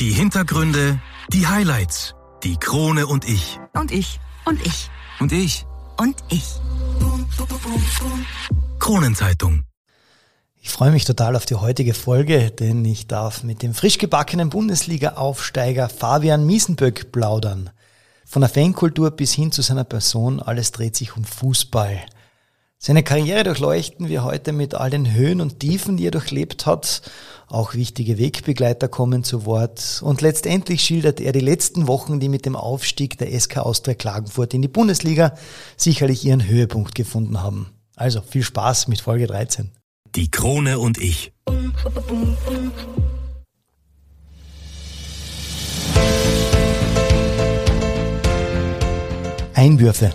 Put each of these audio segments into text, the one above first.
Die Hintergründe, die Highlights, die Krone und ich. Und ich. Und ich. Und ich. Und ich. Kronenzeitung. Ich freue mich total auf die heutige Folge, denn ich darf mit dem frisch gebackenen Bundesliga-Aufsteiger Fabian Miesenböck plaudern. Von der Fankultur bis hin zu seiner Person, alles dreht sich um Fußball. Seine Karriere durchleuchten wir heute mit all den Höhen und Tiefen, die er durchlebt hat. Auch wichtige Wegbegleiter kommen zu Wort. Und letztendlich schildert er die letzten Wochen, die mit dem Aufstieg der SK Austria Klagenfurt in die Bundesliga sicherlich ihren Höhepunkt gefunden haben. Also viel Spaß mit Folge 13. Die Krone und ich. Einwürfe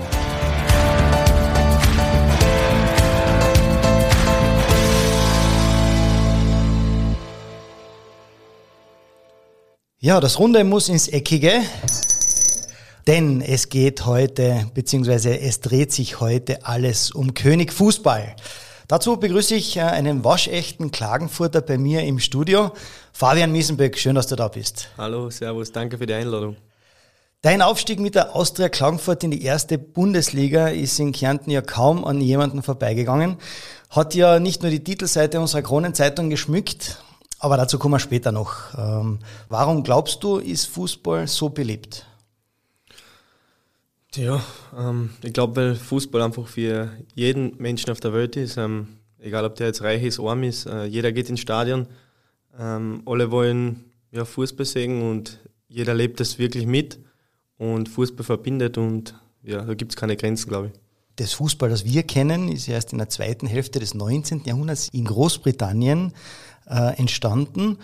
Ja, das Runde muss ins Eckige. Denn es geht heute, beziehungsweise es dreht sich heute alles um König Fußball. Dazu begrüße ich äh, einen waschechten Klagenfurter bei mir im Studio. Fabian Miesenböck, schön, dass du da bist. Hallo, Servus, danke für die Einladung. Dein Aufstieg mit der Austria Klagenfurt in die erste Bundesliga ist in Kärnten ja kaum an jemanden vorbeigegangen. Hat ja nicht nur die Titelseite unserer Kronenzeitung geschmückt, aber dazu kommen wir später noch. Ähm, warum glaubst du, ist Fußball so beliebt? Ja, ähm, ich glaube, weil Fußball einfach für jeden Menschen auf der Welt ist, ähm, egal ob der jetzt reich ist, arm ist, äh, jeder geht ins Stadion, ähm, alle wollen ja, Fußball sehen und jeder lebt das wirklich mit und Fußball verbindet und ja, da gibt es keine Grenzen, glaube ich. Das Fußball, das wir kennen, ist erst in der zweiten Hälfte des 19. Jahrhunderts in Großbritannien äh, entstanden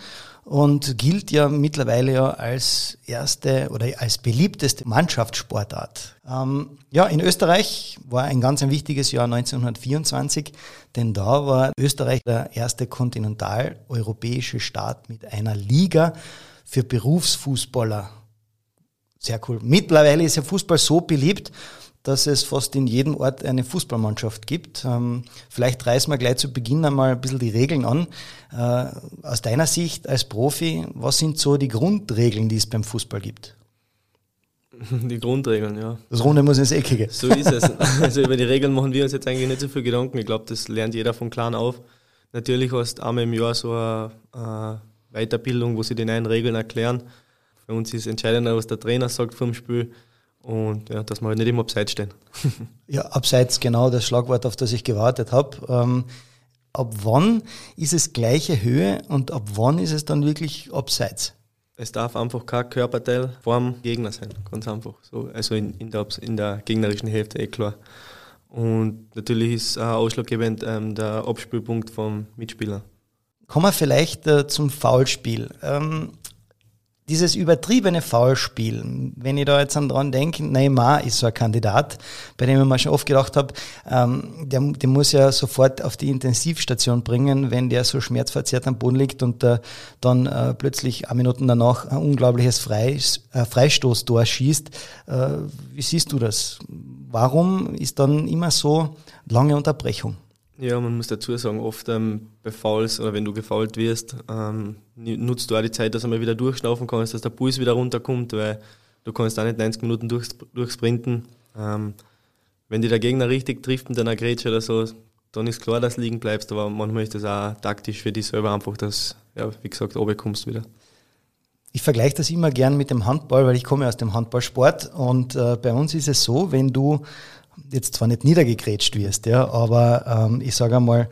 und gilt ja mittlerweile ja als erste oder als beliebteste Mannschaftssportart. Ähm, ja, in Österreich war ein ganz ein wichtiges Jahr 1924, denn da war Österreich der erste kontinentaleuropäische Staat mit einer Liga für Berufsfußballer. Sehr cool. Mittlerweile ist ja Fußball so beliebt, dass es fast in jedem Ort eine Fußballmannschaft gibt. Ähm, vielleicht reißen wir gleich zu Beginn einmal ein bisschen die Regeln an. Äh, aus deiner Sicht als Profi, was sind so die Grundregeln, die es beim Fußball gibt? Die Grundregeln, ja. Das Runde muss ins Eckige. So ist es. Also über die Regeln machen wir uns jetzt eigentlich nicht so viel Gedanken. Ich glaube, das lernt jeder von klein auf. Natürlich hast du einmal im Jahr so eine, eine Weiterbildung, wo sie die neuen Regeln erklären. Für uns ist entscheidender, was der Trainer sagt vom Spiel. Und ja, dass wir halt nicht immer abseits stehen. ja, abseits genau das Schlagwort, auf das ich gewartet habe. Ähm, ab wann ist es gleiche Höhe und ab wann ist es dann wirklich abseits? Es darf einfach kein Körperteil vorm Gegner sein, ganz einfach. So, also in, in, der, in der gegnerischen Hälfte, eh klar. Und natürlich ist auch ausschlaggebend ähm, der Abspielpunkt vom Mitspieler. Kommen wir vielleicht äh, zum Foulspiel. Ähm, dieses übertriebene Foulspiel, wenn ich da jetzt dran denke, Neymar ist so ein Kandidat, bei dem ich mir schon oft gedacht habe, ähm, der, der muss ja sofort auf die Intensivstation bringen, wenn der so schmerzverzerrt am Boden liegt und äh, dann äh, plötzlich ein Minuten danach ein unglaubliches Freis, äh, Freistoßtor schießt. Äh, wie siehst du das? Warum ist dann immer so lange Unterbrechung? Ja, man muss dazu sagen, oft ähm, bei Fouls oder wenn du gefault wirst, ähm, nutzt du auch die Zeit, dass du mal wieder durchschnaufen kannst, dass der Puls wieder runterkommt, weil du kannst auch nicht 90 Minuten durch, durchsprinten. Ähm, wenn dir der Gegner richtig trifft mit einer Grätsche oder so, dann ist klar, dass du liegen bleibst, aber manchmal ist das auch taktisch für dich selber einfach, dass, ja, wie gesagt, oben kommst wieder. Ich vergleiche das immer gern mit dem Handball, weil ich komme aus dem Handballsport und äh, bei uns ist es so, wenn du jetzt zwar nicht niedergegrätscht wirst, ja, aber ähm, ich sage einmal,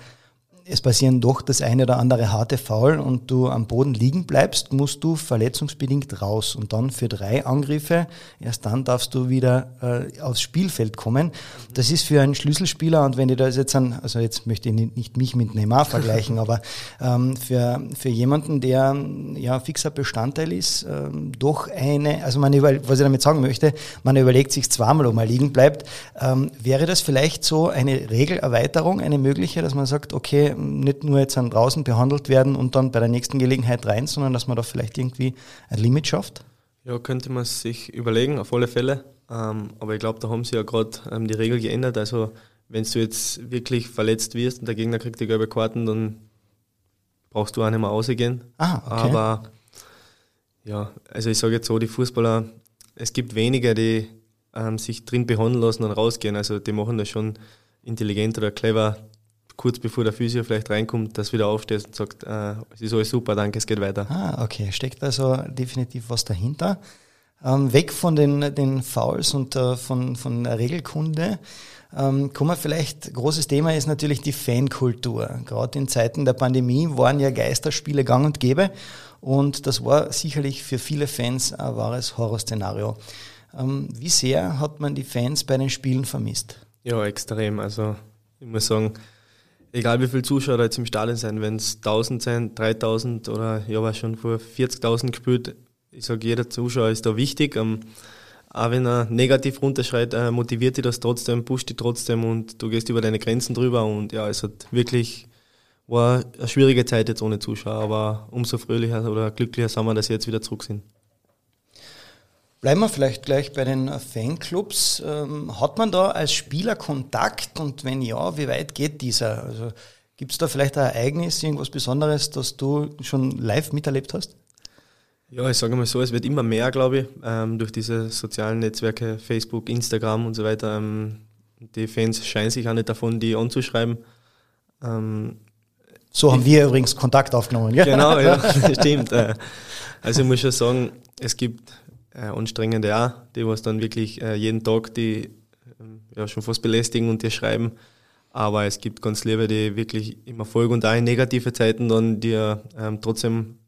es passieren doch das eine oder andere harte Foul und du am Boden liegen bleibst, musst du verletzungsbedingt raus und dann für drei Angriffe, erst dann darfst du wieder äh, aufs Spielfeld kommen. Das ist für einen Schlüsselspieler und wenn ich das jetzt an, also jetzt möchte ich nicht mich mit Neymar vergleichen, aber ähm, für, für jemanden, der ja fixer Bestandteil ist, ähm, doch eine, also man über, was ich damit sagen möchte, man überlegt sich zweimal, ob man liegen bleibt, ähm, wäre das vielleicht so eine Regelerweiterung, eine mögliche, dass man sagt, okay, nicht nur jetzt an draußen behandelt werden und dann bei der nächsten Gelegenheit rein, sondern dass man da vielleicht irgendwie ein Limit schafft? Ja, könnte man sich überlegen, auf alle Fälle. Ähm, aber ich glaube, da haben sie ja gerade ähm, die Regel geändert. Also wenn du jetzt wirklich verletzt wirst und der Gegner kriegt die gelbe Karten, dann brauchst du auch nicht mehr rausgehen. Ah, okay. Aber ja, also ich sage jetzt so, die Fußballer, es gibt wenige, die ähm, sich drin behandeln lassen und rausgehen. Also die machen das schon intelligent oder clever, kurz bevor der Physio vielleicht reinkommt, dass wieder aufstehst und sagt, äh, es ist alles super, danke, es geht weiter. Ah, okay. Steckt also definitiv was dahinter. Ähm, weg von den, den Fouls und äh, von, von der Regelkunde. Ähm, kommen wir vielleicht, großes Thema ist natürlich die Fankultur. Gerade in Zeiten der Pandemie waren ja Geisterspiele gang und gäbe und das war sicherlich für viele Fans ein wahres Horrorszenario. Ähm, wie sehr hat man die Fans bei den Spielen vermisst? Ja, extrem. Also ich muss sagen, egal wie viele Zuschauer da jetzt im Stadion sind, wenn es 1000 sind, 3000 oder ja, war schon vor 40.000 gespielt, ich sage, jeder Zuschauer ist da wichtig. Ähm, auch wenn er negativ runterschreit, äh, motiviert dich das trotzdem, pusht dich trotzdem und du gehst über deine Grenzen drüber und ja, es hat wirklich war eine schwierige Zeit jetzt ohne Zuschauer, aber umso fröhlicher oder glücklicher sind wir, dass sie jetzt wieder zurück sind. Bleiben wir vielleicht gleich bei den Fanclubs. Ähm, hat man da als Spieler Kontakt und wenn ja, wie weit geht dieser? Also gibt es da vielleicht ein Ereignis, irgendwas Besonderes, das du schon live miterlebt hast? Ja, ich sage mal so, es wird immer mehr, glaube ich, ähm, durch diese sozialen Netzwerke, Facebook, Instagram und so weiter. Ähm, die Fans scheinen sich auch nicht davon, die anzuschreiben. Ähm, so haben wir übrigens Kontakt aufgenommen, ja? Genau, ja, stimmt. Äh, also ich muss schon sagen, es gibt äh, anstrengende auch, die was dann wirklich äh, jeden Tag die ähm, ja, schon fast belästigen und dir schreiben. Aber es gibt ganz liebe, die wirklich immer folgen und auch in negative Zeiten dann dir ähm, trotzdem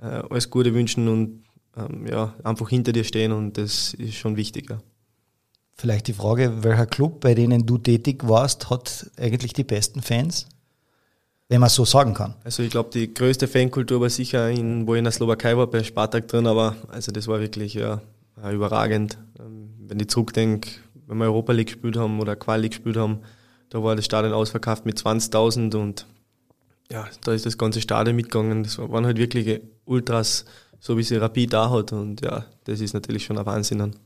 äh, alles Gute wünschen und ähm, ja, einfach hinter dir stehen und das ist schon wichtig. Ja. Vielleicht die Frage, welcher Club, bei denen du tätig warst, hat eigentlich die besten Fans? Wenn man so sagen kann. Also ich glaube, die größte Fankultur war sicher, in, wo ich in der Slowakei war, bei Spartak drin, aber also das war wirklich ja, überragend. Ähm, wenn ich zurückdenke, wenn wir Europa League gespielt haben oder Quali gespielt haben, da war das Stadion ausverkauft mit 20.000 und ja, da ist das ganze Stadion mitgegangen. Das waren halt wirklich Ultras, so wie sie Rapid da hat und ja, das ist natürlich schon ein Wahnsinn. Dann.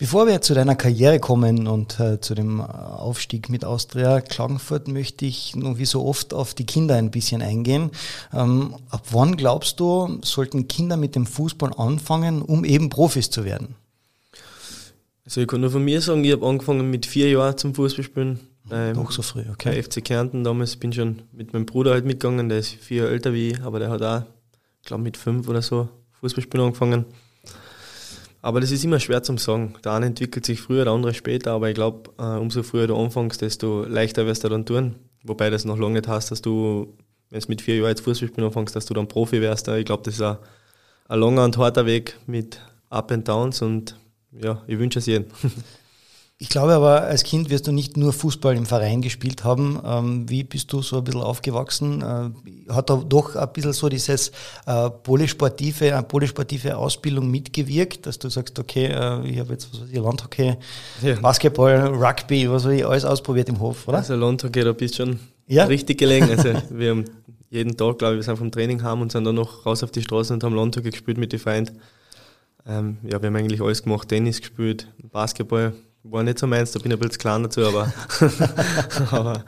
Bevor wir zu deiner Karriere kommen und äh, zu dem Aufstieg mit Austria Klagenfurt, möchte ich nun wie so oft auf die Kinder ein bisschen eingehen. Ähm, ab wann glaubst du, sollten Kinder mit dem Fußball anfangen, um eben Profis zu werden? Also ich kann nur von mir sagen, ich habe angefangen mit vier Jahren zum Fußballspielen. Ähm, Doch so früh, okay. Bei FC Kärnten damals bin ich schon mit meinem Bruder halt mitgegangen, der ist vier Jahre älter wie ich, aber der hat auch, ich glaube mit fünf oder so Fußballspielen angefangen. Aber das ist immer schwer zum sagen. Der eine entwickelt sich früher, der andere später, aber ich glaube, äh, umso früher du anfängst, desto leichter wirst du dann tun. Wobei das noch lange nicht heißt, dass du, wenn du mit vier Jahren jetzt Fußballspielen anfängst, dass du dann Profi wärst. Ich glaube, das ist ein, ein langer und harter Weg mit Up and Downs und ja, ich wünsche es jedem. Ich glaube aber, als Kind wirst du nicht nur Fußball im Verein gespielt haben. Ähm, wie bist du so ein bisschen aufgewachsen? Äh, hat da doch ein bisschen so dieses äh, polysportive, eine polysportive Ausbildung mitgewirkt, dass du sagst, okay, äh, ich habe jetzt was weiß ich, Landhockey, ja. Basketball, Rugby, was weiß ich, alles ausprobiert im Hof, oder? Also Landhockey, da bist du schon ja? richtig gelegen. Also wir haben jeden Tag, glaube ich, wir sind vom Training heim und sind dann noch raus auf die Straße und haben Landhockey gespielt mit den Freunden. Ähm, ja, wir haben eigentlich alles gemacht, Tennis gespielt, Basketball, war nicht so meins, da bin ich ein bisschen klein dazu, aber, aber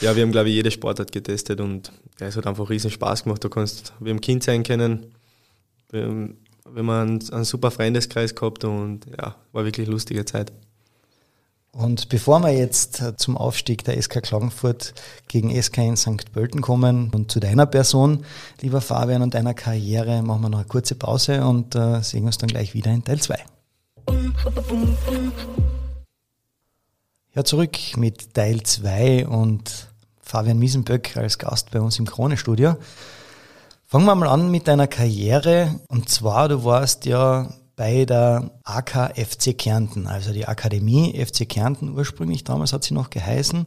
ja, wir haben, glaube ich, jede Sportart getestet und ja, es hat einfach riesen Spaß gemacht. Du kannst wie ein Kind sein können, wenn man einen, einen super Freundeskreis gehabt und ja, war wirklich lustige Zeit. Und bevor wir jetzt zum Aufstieg der SK Klagenfurt gegen SK in St. Pölten kommen und zu deiner Person, lieber Fabian, und deiner Karriere, machen wir noch eine kurze Pause und äh, sehen uns dann gleich wieder in Teil 2. Ja, zurück mit Teil 2 und Fabian Miesenböck als Gast bei uns im Krone-Studio. Fangen wir mal an mit deiner Karriere. Und zwar, du warst ja bei der AK FC Kärnten, also die Akademie FC Kärnten ursprünglich, damals hat sie noch geheißen,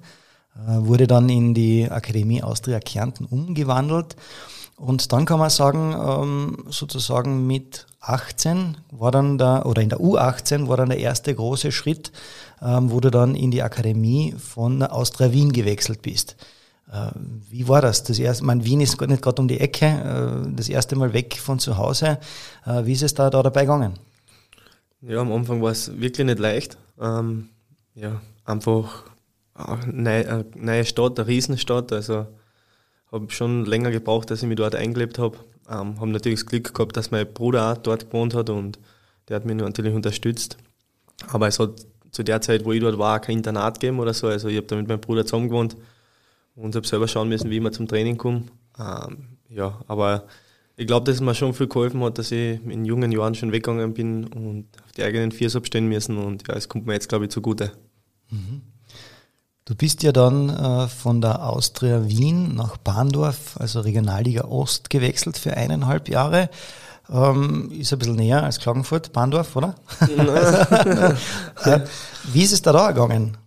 äh, wurde dann in die Akademie Austria Kärnten umgewandelt. Und dann kann man sagen, ähm, sozusagen mit 18 war dann der, oder in der U18 war dann der erste große Schritt, ähm, wo du dann in die Akademie von Austria Wien gewechselt bist. Äh, wie war das? Das erste, mein Wien ist nicht gerade um die Ecke, äh, das erste Mal weg von zu Hause. Äh, wie ist es da, da dabei gegangen? Ja, am Anfang war es wirklich nicht leicht. Ähm, ja, einfach eine neue Stadt, eine Riesenstadt. Also habe schon länger gebraucht, dass ich mich dort eingelebt habe. Ähm, habe natürlich das Glück gehabt, dass mein Bruder auch dort gewohnt hat und der hat mich natürlich unterstützt. Aber es hat zu der Zeit, wo ich dort war, kein Internat gegeben oder so. Also ich habe da mit meinem Bruder zusammen gewohnt und habe selber schauen müssen, wie ich mal zum Training komme. Ähm, ja, aber ich glaube, dass es mir schon viel geholfen hat, dass ich in jungen Jahren schon weggegangen bin und auf die eigenen Viers abstehen müssen und ja, es kommt mir jetzt, glaube ich, zugute. Du bist ja dann äh, von der Austria Wien nach Bahndorf, also Regionalliga Ost, gewechselt für eineinhalb Jahre. Ähm, ist ein bisschen näher als Klagenfurt, Bahndorf, oder? äh, wie ist es da, da gegangen?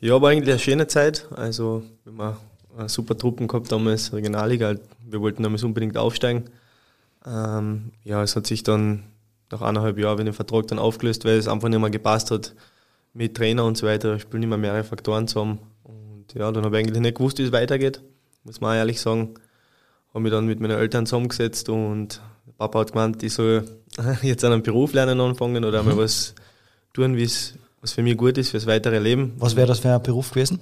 Ja, war eigentlich eine schöne Zeit. Also, wir haben eine super Truppen gehabt damals, Regionalliga. Wir wollten damals unbedingt aufsteigen. Ähm, ja, es hat sich dann nach eineinhalb Jahren den Vertrag dann aufgelöst, weil es einfach nicht mehr gepasst hat mit Trainer und so weiter. Spielen immer mehrere Faktoren zusammen. Und ja, dann habe ich eigentlich nicht gewusst, wie es weitergeht, muss man ehrlich sagen. Habe mich dann mit meinen Eltern zusammengesetzt und Papa hat gemeint, ich soll jetzt einen Beruf lernen anfangen oder mal mhm. was tun, was für mich gut ist, fürs weitere Leben. Was wäre das für ein Beruf gewesen?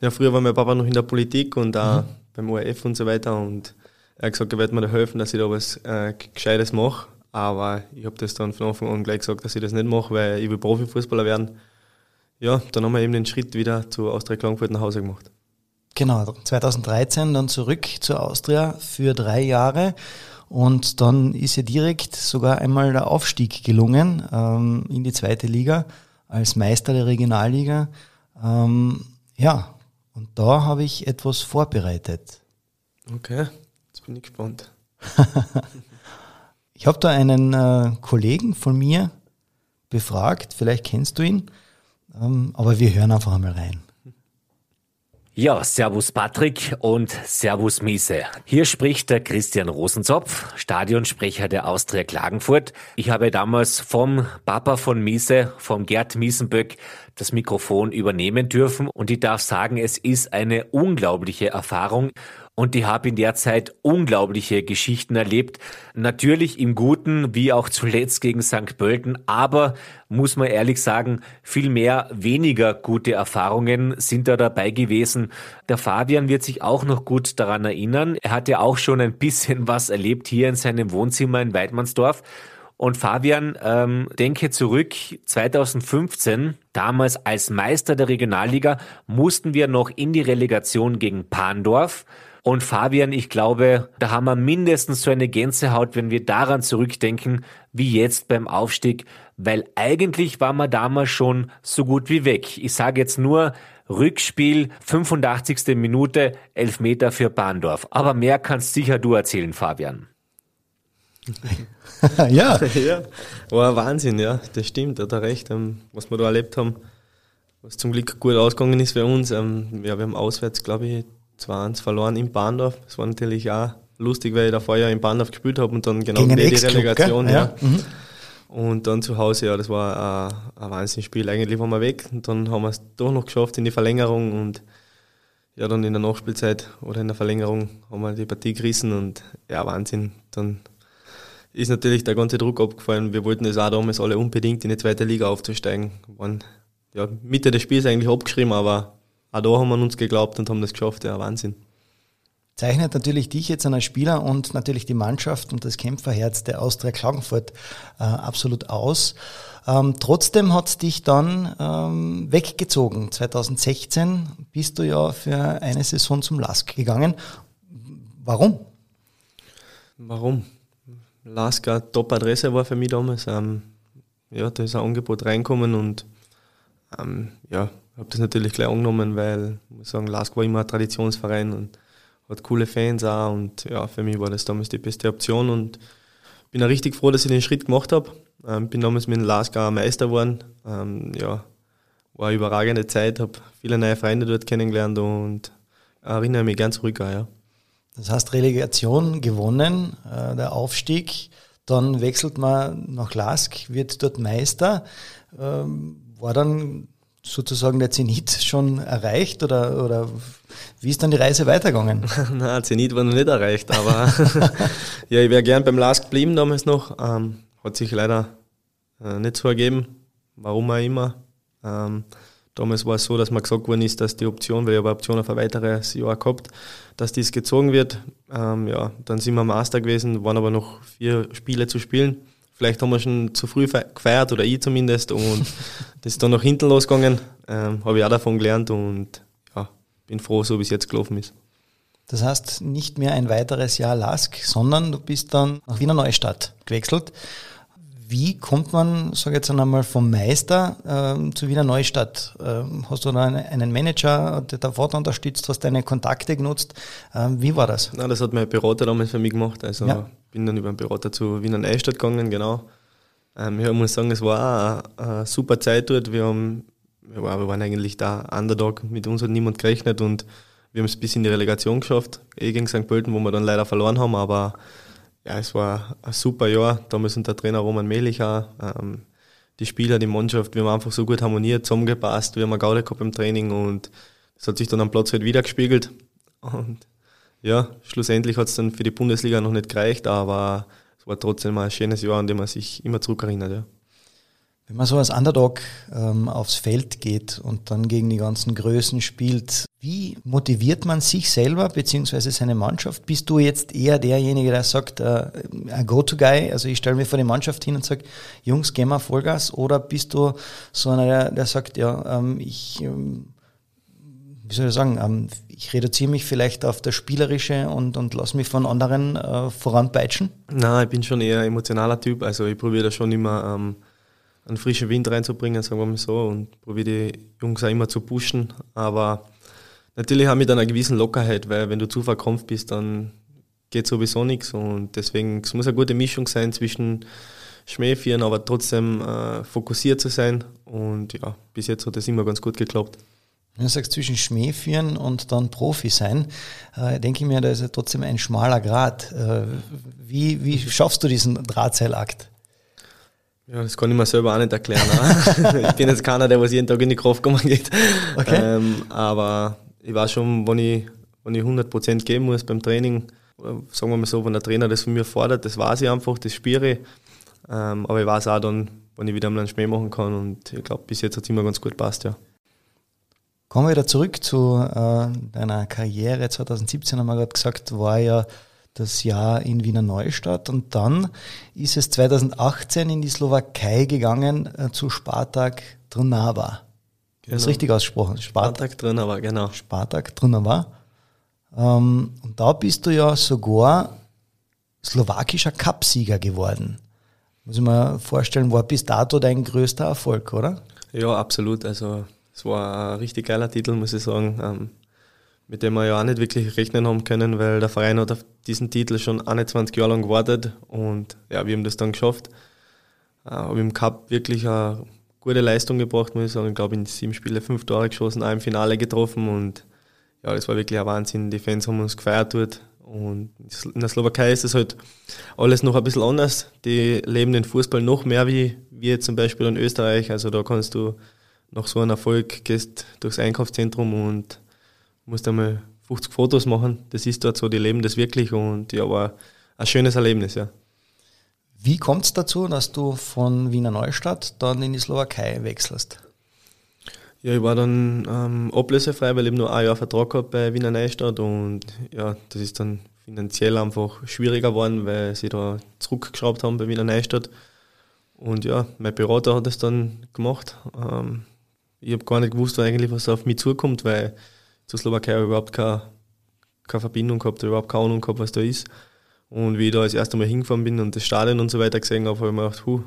Ja, früher war mein Papa noch in der Politik und auch mhm. beim ORF und so weiter und er hat gesagt, er wird mir da helfen, dass ich da was äh, Gescheites mache. Aber ich habe das dann von Anfang an gleich gesagt, dass ich das nicht mache, weil ich will Profifußballer werden. Ja, dann haben wir eben den Schritt wieder zu Austria Klagenfurt nach Hause gemacht. Genau, 2013 dann zurück zur Austria für drei Jahre und dann ist ja direkt sogar einmal der Aufstieg gelungen ähm, in die zweite Liga als Meister der Regionalliga. Ähm, ja, und da habe ich etwas vorbereitet. Okay, jetzt bin ich gespannt. ich habe da einen äh, Kollegen von mir befragt, vielleicht kennst du ihn, aber wir hören einfach einmal rein. Ja, Servus Patrick und Servus Miese. Hier spricht der Christian Rosenzopf, Stadionsprecher der Austria Klagenfurt. Ich habe damals vom Papa von Miese, vom Gerd Miesenböck, das Mikrofon übernehmen dürfen und ich darf sagen, es ist eine unglaubliche Erfahrung und ich habe in der Zeit unglaubliche Geschichten erlebt. Natürlich im Guten, wie auch zuletzt gegen St. Pölten, aber muss man ehrlich sagen, viel mehr weniger gute Erfahrungen sind da dabei gewesen. Der Fabian wird sich auch noch gut daran erinnern. Er hat ja auch schon ein bisschen was erlebt hier in seinem Wohnzimmer in Weidmannsdorf. Und Fabian, ähm, denke zurück, 2015, damals als Meister der Regionalliga, mussten wir noch in die Relegation gegen Pandorf. Und Fabian, ich glaube, da haben wir mindestens so eine Gänsehaut, wenn wir daran zurückdenken, wie jetzt beim Aufstieg, weil eigentlich war man damals schon so gut wie weg. Ich sage jetzt nur Rückspiel, 85. Minute, Elfmeter für Bahndorf. Aber mehr kannst sicher du erzählen, Fabian. ja. ja. War Wahnsinn, ja, das stimmt, hat er recht, ähm, was wir da erlebt haben. Was zum Glück gut ausgegangen ist für uns. Ähm, ja, wir haben auswärts, glaube ich, 2-1 verloren in Bahndorf. Das war natürlich auch lustig, weil ich davor ja in Bahndorf gespielt habe und dann genau die Relegation. Ja. ja. Mhm. Und dann zu Hause, ja, das war ein, ein Wahnsinnsspiel. Eigentlich waren wir weg und dann haben wir es doch noch geschafft in die Verlängerung und ja, dann in der Nachspielzeit oder in der Verlängerung haben wir die Partie gerissen und ja, Wahnsinn. Dann ist natürlich der ganze Druck abgefallen. Wir wollten es auch damals alle unbedingt in die zweite Liga aufzusteigen. Wir waren ja, Mitte des Spiels eigentlich abgeschrieben, aber auch da haben wir uns geglaubt und haben das geschafft. Ja, Wahnsinn. Zeichnet natürlich dich jetzt als Spieler und natürlich die Mannschaft und das Kämpferherz der Austria Klagenfurt äh, absolut aus. Ähm, trotzdem hat es dich dann ähm, weggezogen. 2016 bist du ja für eine Saison zum LASK gegangen. Warum? Warum? LASK eine Top-Adresse war für mich damals. Ähm, ja, da ist ein Angebot reinkommen und ähm, ja, habe das natürlich gleich angenommen, weil ich muss sagen, LASK war immer ein Traditionsverein und hat coole Fans auch und ja, für mich war das damals die beste Option und bin auch richtig froh, dass ich den Schritt gemacht habe. Ähm, bin damals mit dem LASK auch Meister geworden. Ähm, ja, war eine überragende Zeit, habe viele neue Freunde dort kennengelernt und erinnere mich gern zurück auch, ja. Das heißt, Relegation gewonnen, äh, der Aufstieg, dann wechselt man nach Lask, wird dort Meister. Ähm, war dann sozusagen der Zenit schon erreicht oder, oder wie ist dann die Reise weitergegangen? Nein, Zenit war noch nicht erreicht, aber ja, ich wäre gern beim Last geblieben damals noch. Ähm, hat sich leider äh, nicht so ergeben, warum auch immer. Ähm, damals war es so, dass mir gesagt worden ist, dass die Option, weil ich habe Option auf ein weiteres Jahr gehabt, dass dies gezogen wird. Ähm, ja, dann sind wir Master gewesen, waren aber noch vier Spiele zu spielen. Vielleicht haben wir schon zu früh gefeiert oder ich zumindest und das ist dann noch hinten losgegangen. Ähm, habe ich auch davon gelernt und ja, bin froh, so wie es jetzt gelaufen ist. Das heißt, nicht mehr ein weiteres Jahr LASK, sondern du bist dann nach Wiener Neustadt gewechselt. Wie kommt man, sage ich jetzt einmal, vom Meister ähm, zu Wiener Neustadt? Ähm, hast du da einen, Manager, der da Vater unterstützt, hast deine Kontakte genutzt? Ähm, wie war das? Nein, das hat mein Berater damals für mich gemacht. Also ja bin dann über einen Berater zu Wiener Neustadt gegangen, genau. Ähm, ich muss sagen, es war eine, eine super Zeit dort. Wir, haben, wir waren eigentlich da Underdog, mit uns hat niemand gerechnet und wir haben es bis in die Relegation geschafft, eh gegen St. Pölten, wo wir dann leider verloren haben, aber ja, es war ein super Jahr. Damals unter Trainer Roman Mehlicher, ähm, die Spieler, die Mannschaft, wir haben einfach so gut harmoniert, zusammengepasst, wir haben eine Gaude gehabt im Training und das hat sich dann am Platz halt wieder gespiegelt. Und ja, schlussendlich hat es dann für die Bundesliga noch nicht gereicht, aber es war trotzdem ein schönes Jahr, an dem man sich immer zurückerinnert. Ja. Wenn man so als Underdog ähm, aufs Feld geht und dann gegen die ganzen Größen spielt, wie motiviert man sich selber bzw. seine Mannschaft? Bist du jetzt eher derjenige, der sagt, äh, ein Go-To-Guy, also ich stelle mir vor die Mannschaft hin und sage, Jungs, gehen wir Vollgas, oder bist du so einer, der, der sagt, ja, ähm, ich ähm, wie soll ich sagen, ähm, ich reduziere mich vielleicht auf das Spielerische und, und lasse mich von anderen äh, voranpeitschen? Nein, ich bin schon eher ein emotionaler Typ. Also ich probiere da schon immer ähm, einen frischen Wind reinzubringen, sagen wir mal so, und probiere die Jungs auch immer zu pushen. Aber natürlich habe ich dann eine gewisse Lockerheit, weil wenn du zu verkrampft bist, dann geht sowieso nichts. Und deswegen, es muss eine gute Mischung sein zwischen Schmähfieren, aber trotzdem äh, fokussiert zu sein. Und ja, bis jetzt hat das immer ganz gut geklappt. Wenn du sagst, zwischen Schmäh führen und dann Profi sein, äh, denke ich mir, da ist ja trotzdem ein schmaler Grad. Äh, wie, wie schaffst du diesen Drahtseilakt? Ja, das kann ich mir selber auch nicht erklären. Ne? ich bin jetzt keiner, der was jeden Tag in die Kraft kommen geht. Okay. Ähm, aber ich weiß schon, wenn ich, wenn ich 100% geben muss beim Training, sagen wir mal so, wenn der Trainer das von mir fordert, das weiß ich einfach, das spüre ich. Ähm, aber ich weiß auch dann, wenn ich wieder mal einen Schmäh machen kann und ich glaube, bis jetzt hat es immer ganz gut passt, ja. Kommen wir wieder zurück zu äh, deiner Karriere. 2017 haben wir gerade gesagt, war ja das Jahr in Wiener Neustadt und dann ist es 2018 in die Slowakei gegangen äh, zu Spartak Trnava. Genau. Das ist richtig ausgesprochen. Spartak, Spartak Trnava, genau. Spartak Trnava. Ähm, und da bist du ja sogar slowakischer Cupsieger geworden. Muss ich mir vorstellen, war bis dato dein größter Erfolg, oder? Ja, absolut. Also es war ein richtig geiler Titel, muss ich sagen, ähm, mit dem wir ja auch nicht wirklich rechnen haben können, weil der Verein hat auf diesen Titel schon 21 Jahre lang gewartet und ja, wir haben das dann geschafft. Äh, habe im Cup wirklich eine gute Leistung gebracht, muss ich sagen. Ich glaube, in sieben Spielen fünf Tore geschossen, im Finale getroffen und ja, das war wirklich ein Wahnsinn. Die Fans haben uns gefeiert dort. Und in der Slowakei ist das halt alles noch ein bisschen anders. Die leben den Fußball noch mehr wie wir zum Beispiel in Österreich. Also da kannst du nach so einem Erfolg gehst durchs Einkaufszentrum und musst einmal 50 Fotos machen. Das ist dort so, die leben das wirklich und ja, war ein schönes Erlebnis, ja. Wie kommt es dazu, dass du von Wiener Neustadt dann in die Slowakei wechselst? Ja, ich war dann ähm, ablösefrei, weil ich nur ein Jahr Vertrag habe bei Wiener Neustadt und ja, das ist dann finanziell einfach schwieriger geworden, weil sie da zurückgeschraubt haben bei Wiener Neustadt. Und ja, mein Berater hat das dann gemacht. Ähm, ich habe gar nicht gewusst, eigentlich, was auf mich zukommt, weil zur Slowakei überhaupt keine, keine Verbindung gehabt, überhaupt keine Ahnung gehabt, was da ist. Und wie ich da das erste Mal hingefahren bin und das Stadion und so weiter gesehen habe, habe ich mir gedacht, huh,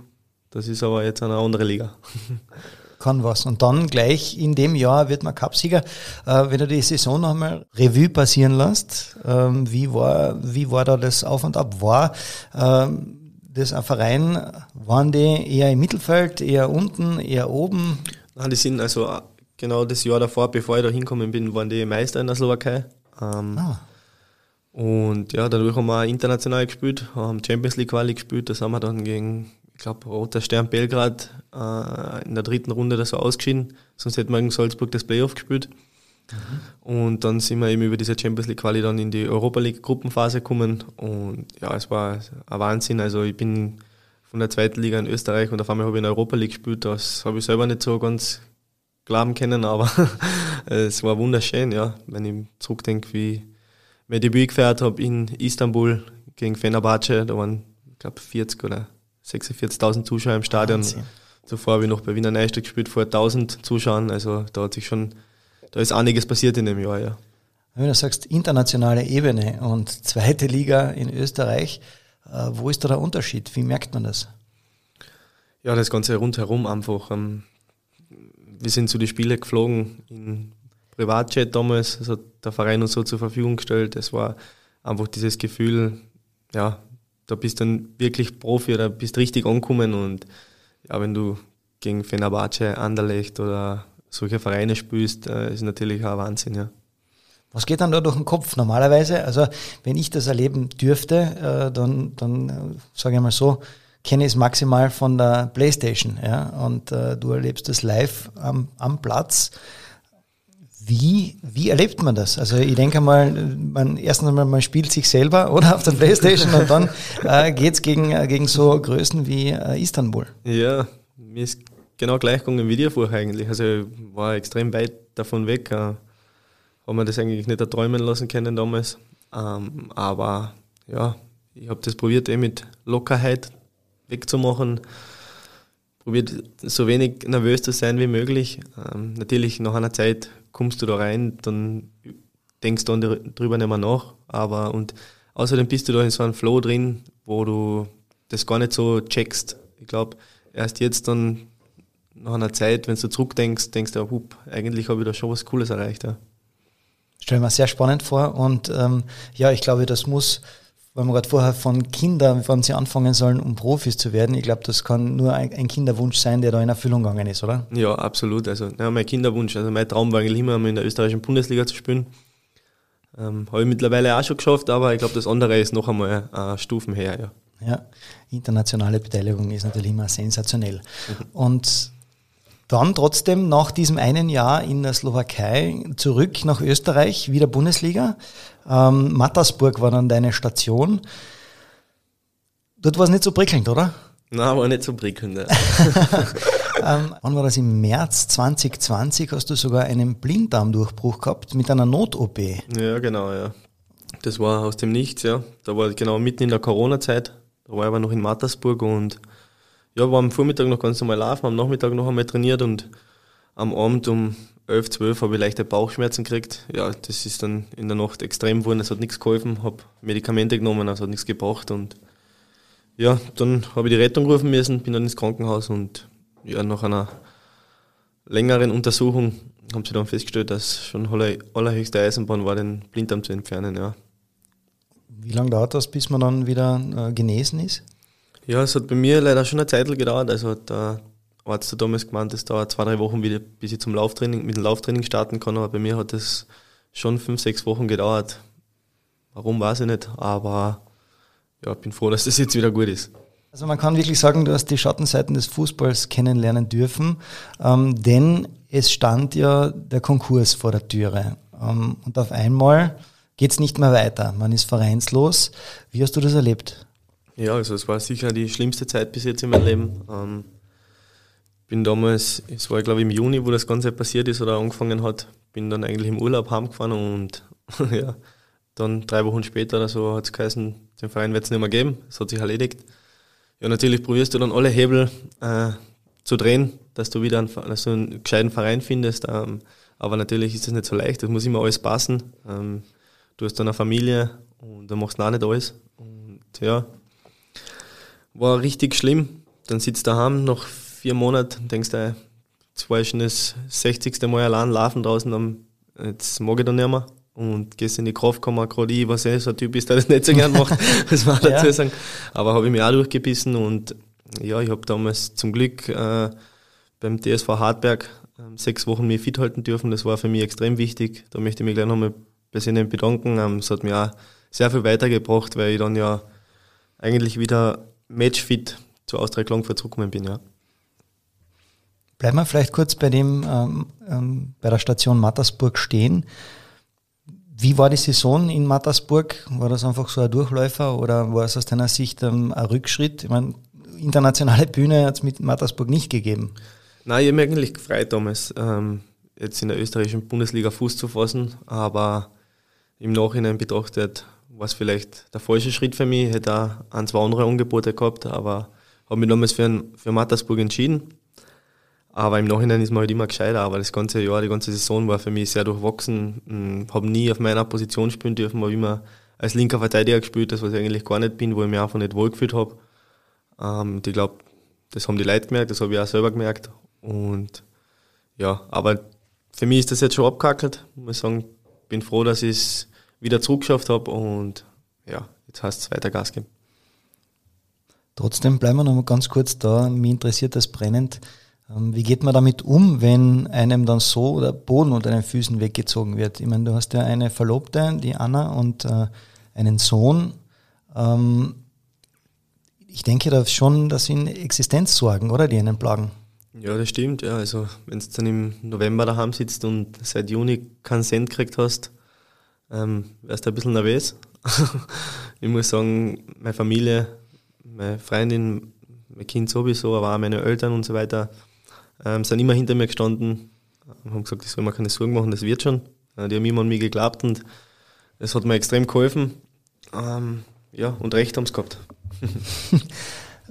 das ist aber jetzt eine andere Liga. Kann was. Und dann gleich in dem Jahr wird man Cupsieger. Äh, wenn du die Saison noch einmal Revue passieren lässt, ähm, wie, war, wie war da das Auf und Ab? War ähm, das ein Verein, waren die eher im Mittelfeld, eher unten, eher oben? Nein, die sind also äh, genau das Jahr davor, bevor ich da hingekommen bin, waren die Meister in der Slowakei. Ähm, ah. Und ja, dadurch haben wir auch international gespielt, haben Champions League Quali gespielt, das haben wir dann gegen ich glaube, Roter Stern Belgrad äh, in der dritten Runde da so ausgeschieden. Sonst hätten wir in Salzburg das Playoff gespielt. Mhm. Und dann sind wir eben über diese Champions League Quali dann in die Europa League Gruppenphase gekommen. Und ja, es war ein Wahnsinn. Also ich bin von der zweiten Liga in Österreich und auf einmal habe ich in der Europa League gespielt. Das habe ich selber nicht so ganz glauben können, aber es war wunderschön, ja. Wenn ich zurückdenke, wie ich mein Debüt gefeiert habe in Istanbul gegen Fenerbahce, da waren, ich glaube, 40 oder 46.000 Zuschauer im Stadion. Wahnsinn. Zuvor habe ich noch bei Wiener Neustadt gespielt vor 1000 Zuschauern, also da hat sich schon, da ist einiges passiert in dem Jahr, ja. Wenn du sagst internationale Ebene und zweite Liga in Österreich, wo ist da der Unterschied? Wie merkt man das? Ja, das Ganze rundherum einfach. Ähm, wir sind zu den Spielen geflogen in Privatjet damals, das hat der Verein uns so zur Verfügung gestellt. Es war einfach dieses Gefühl, ja, da bist du dann wirklich Profi oder bist richtig angekommen und ja, wenn du gegen Fenerbahce, Anderlecht oder solche Vereine spielst, äh, ist natürlich auch Wahnsinn, ja. Was geht dann da durch den Kopf normalerweise? Also wenn ich das erleben dürfte, äh, dann, dann äh, sage ich mal so, kenne ich es maximal von der Playstation. Ja? Und äh, du erlebst das live am, am Platz. Wie, wie erlebt man das? Also ich denke mal, man, erstens einmal, man spielt sich selber oder auf der Playstation und dann äh, geht es gegen, äh, gegen so Größen wie äh, Istanbul. Ja, mir ist genau gleich gegangen wie dir vorher eigentlich. Also ich war extrem weit davon weg. Äh, habe mir das eigentlich nicht erträumen lassen können damals. Ähm, aber ja, ich habe das probiert eh mit Lockerheit wegzumachen. Probiert so wenig nervös zu sein wie möglich. Ähm, natürlich nach einer Zeit kommst du da rein, dann denkst du darüber nicht mehr nach. Aber und außerdem bist du da in so einem Flow drin, wo du das gar nicht so checkst. Ich glaube, erst jetzt dann nach einer Zeit, wenn du zurückdenkst, denkst du, hup, eigentlich habe ich da schon was Cooles erreicht. Ja stelle mir sehr spannend vor. Und ähm, ja, ich glaube, das muss, weil wir gerade vorher von Kindern, wann sie anfangen sollen, um Profis zu werden, ich glaube, das kann nur ein, ein, Kinderwunsch sein, der da in Erfüllung gegangen ist, oder? Ja, absolut. Also ja, mein Kinderwunsch, also mein Traum war eigentlich immer, in der österreichischen Bundesliga zu spielen. Ähm, Habe ich mittlerweile auch schon geschafft, aber ich glaube, das andere ist noch einmal äh, Stufen her. Ja. ja, internationale Beteiligung ist natürlich immer sensationell. Mhm. Und dann trotzdem nach diesem einen Jahr in der Slowakei zurück nach Österreich, wieder Bundesliga. Ähm, Mattersburg war dann deine Station. Dort war es nicht so prickelnd, oder? Nein, war nicht so prickelnd. Ja. ähm, wann war das? Im März 2020 hast du sogar einen Blinddarmdurchbruch gehabt mit einer Not-OP. Ja, genau, ja. Das war aus dem Nichts, ja. Da war genau mitten in der Corona-Zeit. Da war ich aber noch in Mattersburg und ja, war am Vormittag noch ganz normal laufen, am Nachmittag noch einmal trainiert und am Abend um 11, 12 habe ich leichte Bauchschmerzen gekriegt. Ja, das ist dann in der Nacht extrem geworden, es hat nichts geholfen, habe Medikamente genommen, es hat nichts gebracht und ja, dann habe ich die Rettung rufen müssen, bin dann ins Krankenhaus und ja, nach einer längeren Untersuchung haben sie dann festgestellt, dass schon allerhöchste Eisenbahn war, den Blinddarm zu entfernen, ja. Wie lange dauert das, bis man dann wieder äh, genesen ist? Ja, es hat bei mir leider schon eine Zeit gedauert. Also hat der Arzt da damals gemeint, es dauert zwei, drei Wochen wieder, bis ich zum Lauftraining, mit dem Lauftraining starten kann. Aber bei mir hat es schon fünf, sechs Wochen gedauert. Warum weiß ich nicht, aber ja, bin froh, dass das jetzt wieder gut ist. Also man kann wirklich sagen, du hast die Schattenseiten des Fußballs kennenlernen dürfen, ähm, denn es stand ja der Konkurs vor der Türe. Ähm, und auf einmal geht es nicht mehr weiter. Man ist vereinslos. Wie hast du das erlebt? Ja, also es war sicher die schlimmste Zeit bis jetzt in meinem Leben. Ähm, bin damals, es war glaube ich im Juni, wo das Ganze passiert ist oder angefangen hat, bin dann eigentlich im Urlaub heimgefahren und ja, dann drei Wochen später oder so hat es geheißen, den Verein wird es nicht mehr geben, es hat sich erledigt. Ja, natürlich probierst du dann alle Hebel äh, zu drehen, dass du wieder einen, dass du einen gescheiten Verein findest, ähm, aber natürlich ist das nicht so leicht, das muss immer alles passen. Ähm, du hast dann eine Familie und da machst du auch nicht alles. Und ja, war richtig schlimm. Dann sitzt du daheim nach vier Monaten, denkst du, jetzt war ich schon das 60. Mal allein laufen draußen, am, jetzt mag ich da nicht mehr. Und gehst in die Kraftkammer, gerade ich, was eh so ein Typ ist, der das nicht so gern macht, muss man dazu sagen. Aber habe ich mich auch durchgebissen und ja, ich habe damals zum Glück äh, beim DSV Hartberg äh, sechs Wochen mich fit halten dürfen. Das war für mich extrem wichtig. Da möchte ich mich gleich nochmal persönlich bedanken. Ähm, es hat mir auch sehr viel weitergebracht, weil ich dann ja eigentlich wieder matchfit zu Austria Klagenfurt zurückgekommen bin, ja. Bleiben wir vielleicht kurz bei dem, ähm, ähm, bei der Station Mattersburg stehen. Wie war die Saison in Mattersburg? War das einfach so ein Durchläufer oder war es aus deiner Sicht ähm, ein Rückschritt? Ich meine, internationale Bühne hat es mit Mattersburg nicht gegeben. Nein, ich habe mich eigentlich gefreut damals, ähm, jetzt in der österreichischen Bundesliga Fuß zu fassen, aber im Nachhinein betrachtet war es vielleicht der falsche Schritt für mich. Ich hätte auch ein, zwei andere Angebote gehabt, aber habe mich damals für, für Mattersburg entschieden. Aber im Nachhinein ist man halt immer gescheiter. Aber das ganze Jahr, die ganze Saison war für mich sehr durchwachsen. Hm, habe nie auf meiner Position spielen dürfen, habe immer als linker Verteidiger gespielt, das was ich eigentlich gar nicht bin, wo ich mich einfach nicht wohlgefühlt habe. Ähm, ich glaube, das haben die Leute gemerkt, das habe ich auch selber gemerkt. Und ja, aber für mich ist das jetzt schon abgehackelt. Ich muss sagen, bin froh, dass ich es wieder zurückgeschafft habe und ja, jetzt heißt es weiter Gas geben. Trotzdem bleiben wir noch mal ganz kurz da. Mich interessiert das brennend. Ähm, wie geht man damit um, wenn einem dann so der Boden unter den Füßen weggezogen wird? Ich meine, du hast ja eine Verlobte, die Anna, und äh, einen Sohn. Ähm, ich denke da schon, dass sie in Existenzsorgen, oder, die einen plagen. Ja, das stimmt. Ja, also wenn du dann im November daheim sitzt und seit Juni keinen Cent gekriegt hast, ähm, wärst du ein bisschen nervös. ich muss sagen, meine Familie, meine Freundin, mein Kind sowieso, aber auch meine Eltern und so weiter, ähm, sind immer hinter mir gestanden und haben gesagt, ich soll mir keine Sorgen machen, das wird schon. Äh, die haben immer an mich geglaubt und das hat mir extrem geholfen. Ähm, ja, und recht haben sie gehabt.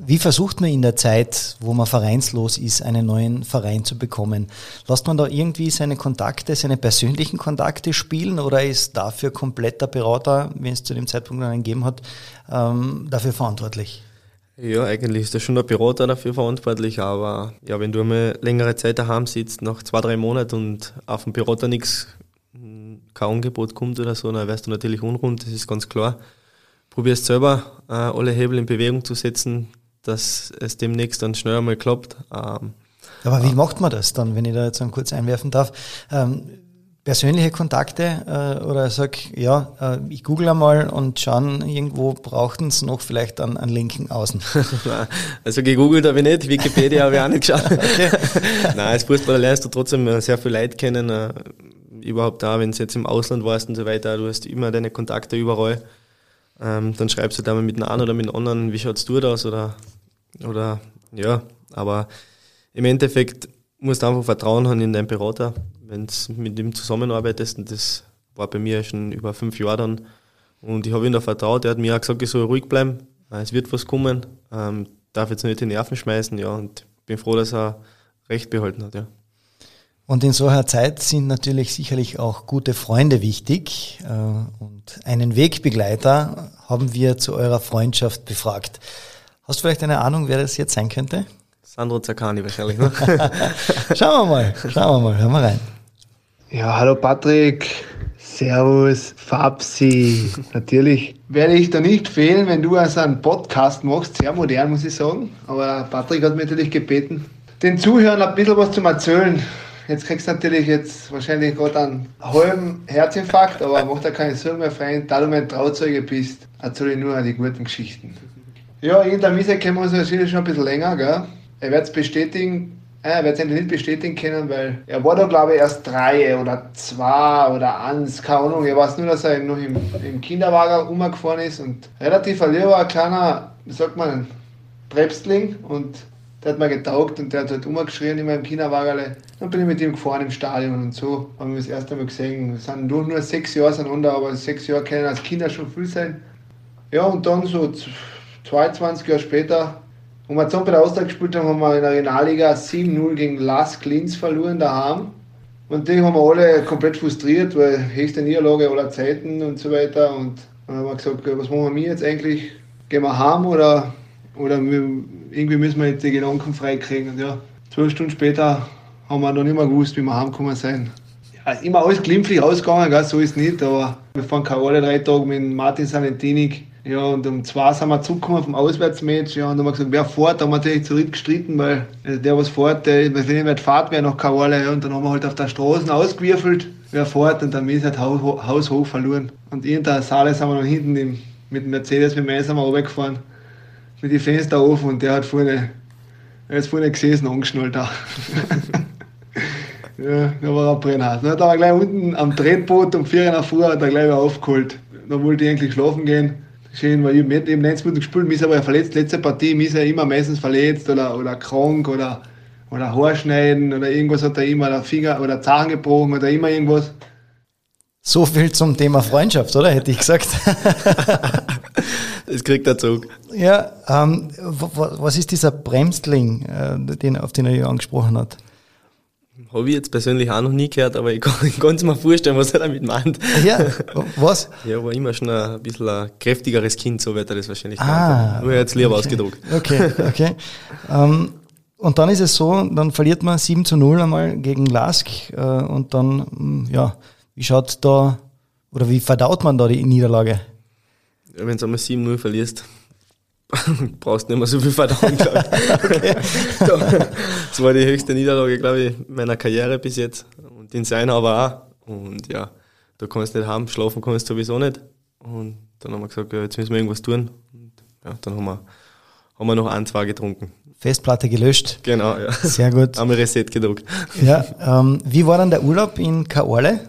Wie versucht man in der Zeit, wo man vereinslos ist, einen neuen Verein zu bekommen? Lässt man da irgendwie seine Kontakte, seine persönlichen Kontakte spielen oder ist dafür komplett der Berater, wenn es zu dem Zeitpunkt einen gegeben hat, ähm, dafür verantwortlich? Ja, eigentlich ist da schon der Berater dafür verantwortlich, aber ja, wenn du einmal längere Zeit daheim sitzt, nach zwei, drei Monaten und auf den Berater nichts, kein Angebot kommt oder so, dann wärst du natürlich unrund, das ist ganz klar. Probierst selber äh, alle Hebel in Bewegung zu setzen, dass es demnächst dann schnell einmal klappt. Ähm, Aber wie macht man das dann, wenn ich da jetzt dann kurz einwerfen darf? Ähm, persönliche Kontakte äh, oder sag, ja, äh, ich google einmal und schauen, irgendwo brauchten es noch vielleicht an, an linken Außen. also gegoogelt habe ich nicht, Wikipedia habe ich auch nicht geschaut. Nein, als Fußballer lernst du trotzdem äh, sehr viel Leute kennen, äh, überhaupt da, wenn du jetzt im Ausland warst und so weiter, du hast immer deine Kontakte überall. Ähm, dann schreibst du da mal mit einem oder mit einem anderen, wie schaut's du aus oder, oder ja, aber im Endeffekt musst du einfach Vertrauen haben in deinen Berater, wenn du mit ihm zusammenarbeitest und das war bei mir schon über fünf Jahre dann und ich habe ihm da vertraut, er hat mir auch gesagt, ich soll ruhig bleiben, es wird was kommen, ähm, darf jetzt nicht die Nerven schmeißen, ja, und bin froh, dass er recht behalten hat, ja. Und in so einer Zeit sind natürlich sicherlich auch gute Freunde wichtig. Äh, und einen Wegbegleiter haben wir zu eurer Freundschaft befragt. Hast du vielleicht eine Ahnung, wer das jetzt sein könnte? Sandro Zaccani wahrscheinlich. Ne? schauen wir mal, schauen wir mal, hören wir rein. Ja, hallo Patrick. Servus, Fabsi. Natürlich werde ich da nicht fehlen, wenn du also einen Podcast machst. Sehr modern, muss ich sagen. Aber Patrick hat mir natürlich gebeten, den Zuhörern ein bisschen was zu erzählen Jetzt kriegst du natürlich jetzt wahrscheinlich gerade einen halben Herzinfarkt, aber mach dir keine Sorgen mehr, Freund. Da du mein Trauzeuge bist, erzähle ich nur die guten Geschichten. Ja, in der Miese kennen wir uns natürlich schon ein bisschen länger, gell? Er wird es bestätigen, äh, er wird es nicht bestätigen können, weil er war da, glaube ich, erst drei oder zwei oder eins, keine Ahnung. Ich weiß nur, dass er noch im, im Kinderwagen rumgefahren ist und relativ ein kleiner, wie sagt man, Prebstling und der hat mir getaugt und der hat halt umgeschrien in meinem Kinderwagen. Dann bin ich mit ihm gefahren im Stadion und so haben wir das erste Mal gesehen. Wir sind nur, nur sechs Jahre auseinander, aber sechs Jahre können als Kinder schon viel sein. Ja, und dann so 22 Jahre später, wo wir zusammen bei der Austria gespielt haben, haben wir in der Regionalliga 7-0 gegen Las Klins verloren daheim. Und die haben wir alle komplett frustriert, weil höchste Niederlage aller Zeiten und so weiter. Und dann haben wir gesagt, was machen wir jetzt eigentlich? Gehen wir heim oder oder wir, irgendwie müssen wir jetzt die Gedanken freikriegen. Und ja, zwölf Stunden später haben wir noch nicht mehr gewusst, wie wir heimgekommen sind. Ja, immer alles glimpflich ausgegangen, gell? so ist es nicht, aber wir fahren keine alle drei Tage mit Martin Salentinik. Ja, und um zwei sind wir zurückgekommen vom Auswärtsmatch. Ja, und haben wir gesagt, wer fährt? Da haben wir natürlich zurückgestritten, weil der, was fährt, der, wenn nicht fährt, wäre nach Kawale. Ja, und dann haben wir halt auf der Straße ausgewürfelt, wer fährt, und dann ist halt haushoch verloren. Und in der Saale sind wir noch hinten im, mit dem Mercedes, mit dem sind wir runtergefahren mit den Fenster offen und der hat vorne, er ist vorne gesessen, angeschnallt auch. ja, da war er brennhaß. Dann hat er gleich unten am Tretboot um 4 Uhr nach Früh hat er gleich wieder aufgeholt. Dann wollte ich eigentlich schlafen gehen. Schön, weil ich habe eben 90 Minuten gespielt, mich ist aber verletzt, letzte Partie, mich ist ja immer meistens verletzt oder, oder krank oder, oder Haarschneiden oder irgendwas hat er immer, oder Finger oder Zahn gebrochen oder immer irgendwas. So viel zum Thema Freundschaft, oder? Hätte ich gesagt. das kriegt er zurück. Ja, ähm, was ist dieser Bremsling, äh, den, auf den er ja angesprochen hat? Habe ich jetzt persönlich auch noch nie gehört, aber ich kann, es mir vorstellen, was er damit meint. Ja, was? Ja, war immer schon ein bisschen ein kräftigeres Kind, so wird er das wahrscheinlich ah, Nur jetzt lieber okay. ausgedruckt. Okay, okay. ähm, und dann ist es so, dann verliert man 7 zu 0 einmal gegen Lask äh, und dann, mm, ja, wie schaut da, oder wie verdaut man da die Niederlage? Wenn du einmal 7-0 verlierst, brauchst du nicht mehr so viel verdauen, glaube ich. das war die höchste Niederlage, glaube ich, meiner Karriere bis jetzt. Und in seiner aber auch. Und ja, da kannst du nicht haben, schlafen kannst du sowieso nicht. Und dann haben wir gesagt, ja, jetzt müssen wir irgendwas tun. Und ja, dann haben wir, haben wir noch ein, zwei getrunken. Festplatte gelöscht. Genau, ja. Sehr gut. haben wir Reset gedruckt. Ja, ähm, wie war dann der Urlaub in Kaorle?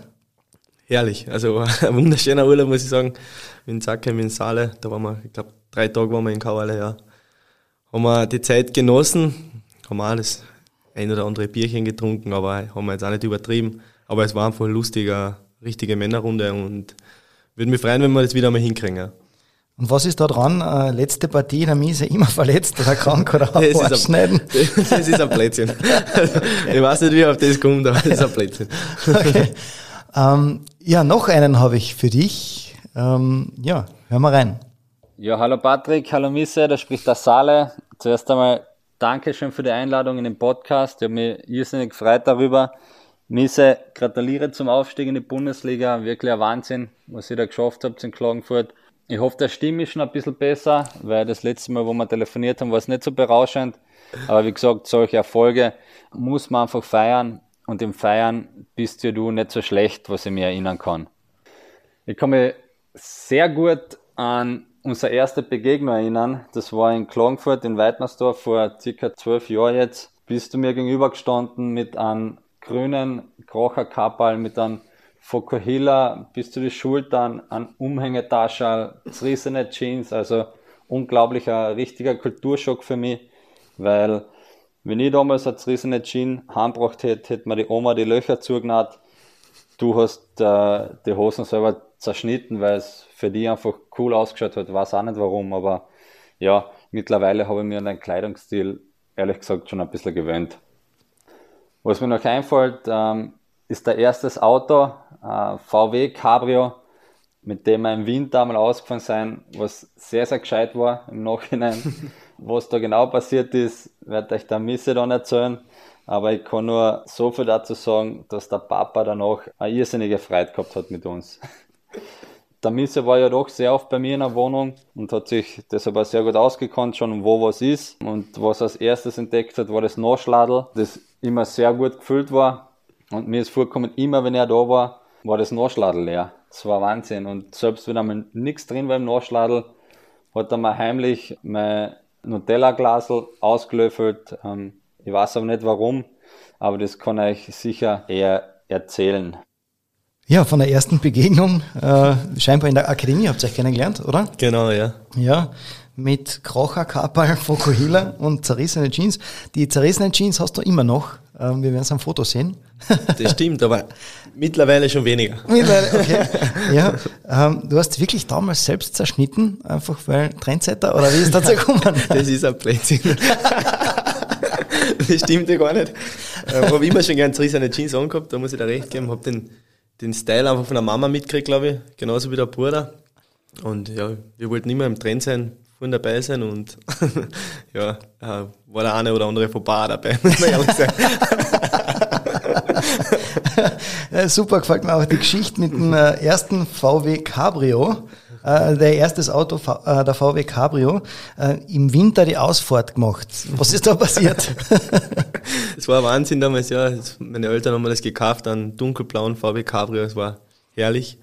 Herrlich, also ein wunderschöner Urlaub, muss ich sagen. In Zacke, in Saale, da waren wir, ich glaube, drei Tage waren wir in Kaorle, ja. Haben wir die Zeit genossen, haben auch das ein oder andere Bierchen getrunken, aber haben wir jetzt auch nicht übertrieben. Aber es war einfach lustig, eine richtige Männerrunde und würde mich freuen, wenn wir das wieder mal hinkriegen. Ja. Und was ist da dran? Äh, letzte Partie, der Miese immer verletzt oder krank oder abschneiden? Das, das ist ein Plätzchen. ich weiß nicht, wie auf das kommt, aber das ist ein Plätzchen. Okay. Ähm, ja, noch einen habe ich für dich. Ähm, ja, hör mal rein. Ja, hallo Patrick, hallo Misse, da spricht der Sale. Zuerst einmal Dankeschön für die Einladung in den Podcast. Ich habe mich irrsinnig gefreut darüber. Misse, gratuliere zum Aufstieg in die Bundesliga. Wirklich ein Wahnsinn, was ihr da geschafft habt in Klagenfurt. Ich hoffe, der Stimme ist schon ein bisschen besser, weil das letzte Mal, wo wir telefoniert haben, war es nicht so berauschend. Aber wie gesagt, solche Erfolge muss man einfach feiern. Und im Feiern bist ja du nicht so schlecht, was ich mir erinnern kann. Ich kann mich sehr gut an unsere erste Begegnung erinnern. Das war in Klagenfurt in Weidnersdorf vor circa zwölf Jahren jetzt. Bist du mir gegenüber gestanden mit einem grünen Krocherkappal, mit einem Fokuhila bis zu die Schultern, ein Umhängetasche, zerrissene Jeans, also unglaublicher, richtiger Kulturschock für mich, weil wenn ich damals eine zerrissene Jeans heimgebracht hätte, hätte mir die Oma die Löcher zugenäht. Du hast äh, die Hosen selber zerschnitten, weil es für die einfach cool ausgeschaut hat. Weiß auch nicht warum, aber ja, mittlerweile habe ich mir an den Kleidungsstil ehrlich gesagt schon ein bisschen gewöhnt. Was mir noch einfällt, ähm, ist der erstes Auto, äh, VW Cabrio, mit dem wir im Winter einmal ausgefahren sind, was sehr, sehr gescheit war im Nachhinein. was da genau passiert ist, werde ich der Misse dann erzählen. Aber ich kann nur so viel dazu sagen, dass der Papa danach eine irrsinnige Freude gehabt hat mit uns. Der Misse war ja doch sehr oft bei mir in der Wohnung und hat sich deshalb auch sehr gut ausgekannt, schon wo was ist. Und was er als erstes entdeckt hat, war das Nachschladel, das immer sehr gut gefüllt war. Und mir ist vorgekommen, immer wenn er da war, war das Nachschladel leer. Das war Wahnsinn. Und selbst wenn einmal nichts drin war im Nachschladel, hat er mal heimlich mein Nutella-Glasel ausgelöffelt. Ähm, ich weiß aber nicht warum, aber das kann ich sicher eher erzählen. Ja, von der ersten Begegnung, äh, scheinbar in der Akademie habt ihr euch kennengelernt, oder? Genau, ja. Ja, mit Krocher, Kapal, Fokuhila und zerrissene Jeans. Die zerrissenen Jeans hast du immer noch. Ähm, wir werden es am Foto sehen. Das stimmt, aber mittlerweile schon weniger. Mittlerweile, okay. Ja, ähm, du hast wirklich damals selbst zerschnitten, einfach weil Trendsetter, oder wie ist das gekommen? Das ist ein Blödsinn. Das stimmt ja gar nicht. Ähm, habe immer schon gern zerrissene Jeans angehabt, da muss ich da recht geben. Habe den, den Style einfach von der Mama mitgekriegt, glaube ich, genauso wie der Bruder. Und ja, wir wollten immer im Trend sein, vorne dabei sein und ja, äh, war der eine oder andere vorbei dabei, muss man ehrlich sagen. super, gefällt mir auch die Geschichte mit dem äh, ersten VW Cabrio. Äh, der erstes Auto, äh, der VW Cabrio, äh, im Winter die Ausfahrt gemacht. Was ist da passiert? Es war Wahnsinn damals, ja. Meine Eltern haben mir das gekauft, einen dunkelblauen VW Cabrio, es war herrlich.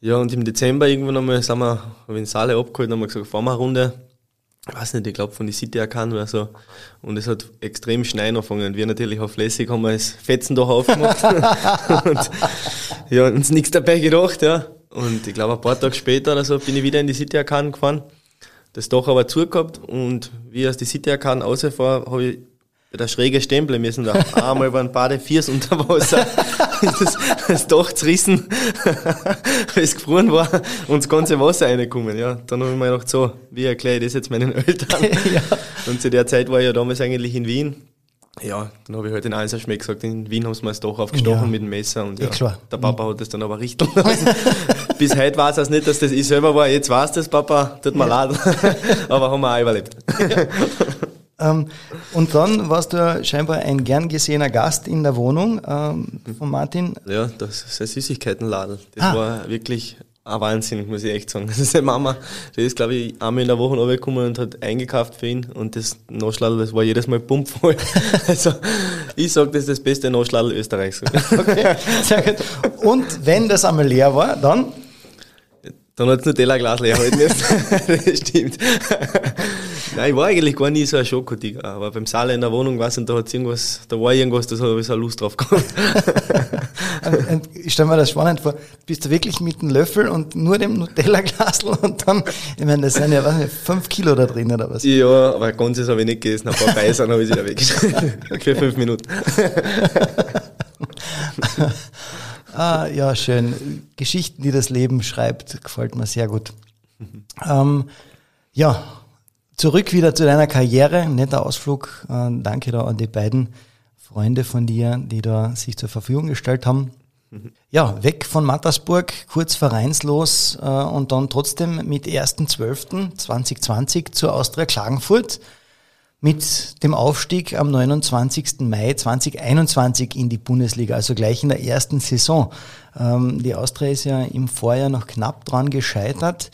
Ja, und im Dezember irgendwann einmal sind wir, habe in Saale abgeholt haben gesagt, fahren wir eine Runde. ich weiß nicht, ich glaube von die City erkannt oder so. Und es hat extrem schnell angefangen. Wir natürlich auf Lässig haben wir das Fetzen doch aufgemacht. und ja, uns nichts dabei gedacht, ja. Und ich glaube, ein paar Tage später oder so bin ich wieder in die City Arcade gefahren. Das Dach aber zugehabt und wie ich aus die City Arcade rausfahre, habe ich der schräge Stempel müssen. Da einmal waren beide Viers unter Wasser. das, das Dach zerrissen, weil es gefroren war und das ganze Wasser reingekommen. Ja, dann habe ich mir gedacht, so, wie erkläre ich das jetzt meinen Eltern? ja. Und zu der Zeit war ich ja damals eigentlich in Wien ja, dann habe ich halt in Einserschmeck gesagt, in Wien haben sie mir das doch aufgestochen ja. mit dem Messer und ja, ja der Papa hat das dann aber richten Bis heute weiß es nicht, dass das ich selber war. Jetzt weiß das, Papa, tut mir leid. aber haben wir auch überlebt. ähm, und dann warst du ja scheinbar ein gern gesehener Gast in der Wohnung ähm, von Martin. Ja, das ist ein Süßigkeitenladen. Das ah. war wirklich ein Wahnsinn, muss ich echt sagen. Das ist eine Mama, die ist, glaube ich, einmal in der Woche runtergekommen und hat eingekauft für ihn und das Nachschladel, das war jedes Mal pumpvoll. also, ich sage, das ist das beste Nachschladel Österreichs. okay, sehr gut. Und wenn das einmal leer war, dann? Dann hat es Nutella-Glas leer halten müssen. das stimmt. Nein, ich war eigentlich gar nie so ein Schokodiger, aber beim Saal in der Wohnung, weiß nicht, da hat's irgendwas, da war irgendwas, da habe ich so Lust drauf gehabt. ich stelle mir das spannend vor, bist du wirklich mit einem Löffel und nur dem Nutella-Glas und dann, ich meine, das sind ja, was nicht, fünf Kilo da drin oder was? Ja, aber ein ganzes habe ich nicht gegessen, ein paar Beißern habe ich wieder weggeschnitten. Für fünf Minuten. ah, ja, schön. Geschichten, die das Leben schreibt, gefällt mir sehr gut. Ähm, ja, zurück wieder zu deiner Karriere. Netter Ausflug. Äh, danke da an die beiden Freunde von dir, die da sich zur Verfügung gestellt haben. Ja, weg von Mattersburg, kurz vereinslos äh, und dann trotzdem mit 1.12.2020 zur Austria Klagenfurt mit dem Aufstieg am 29. Mai 2021 in die Bundesliga, also gleich in der ersten Saison. Ähm, die Austria ist ja im Vorjahr noch knapp dran gescheitert.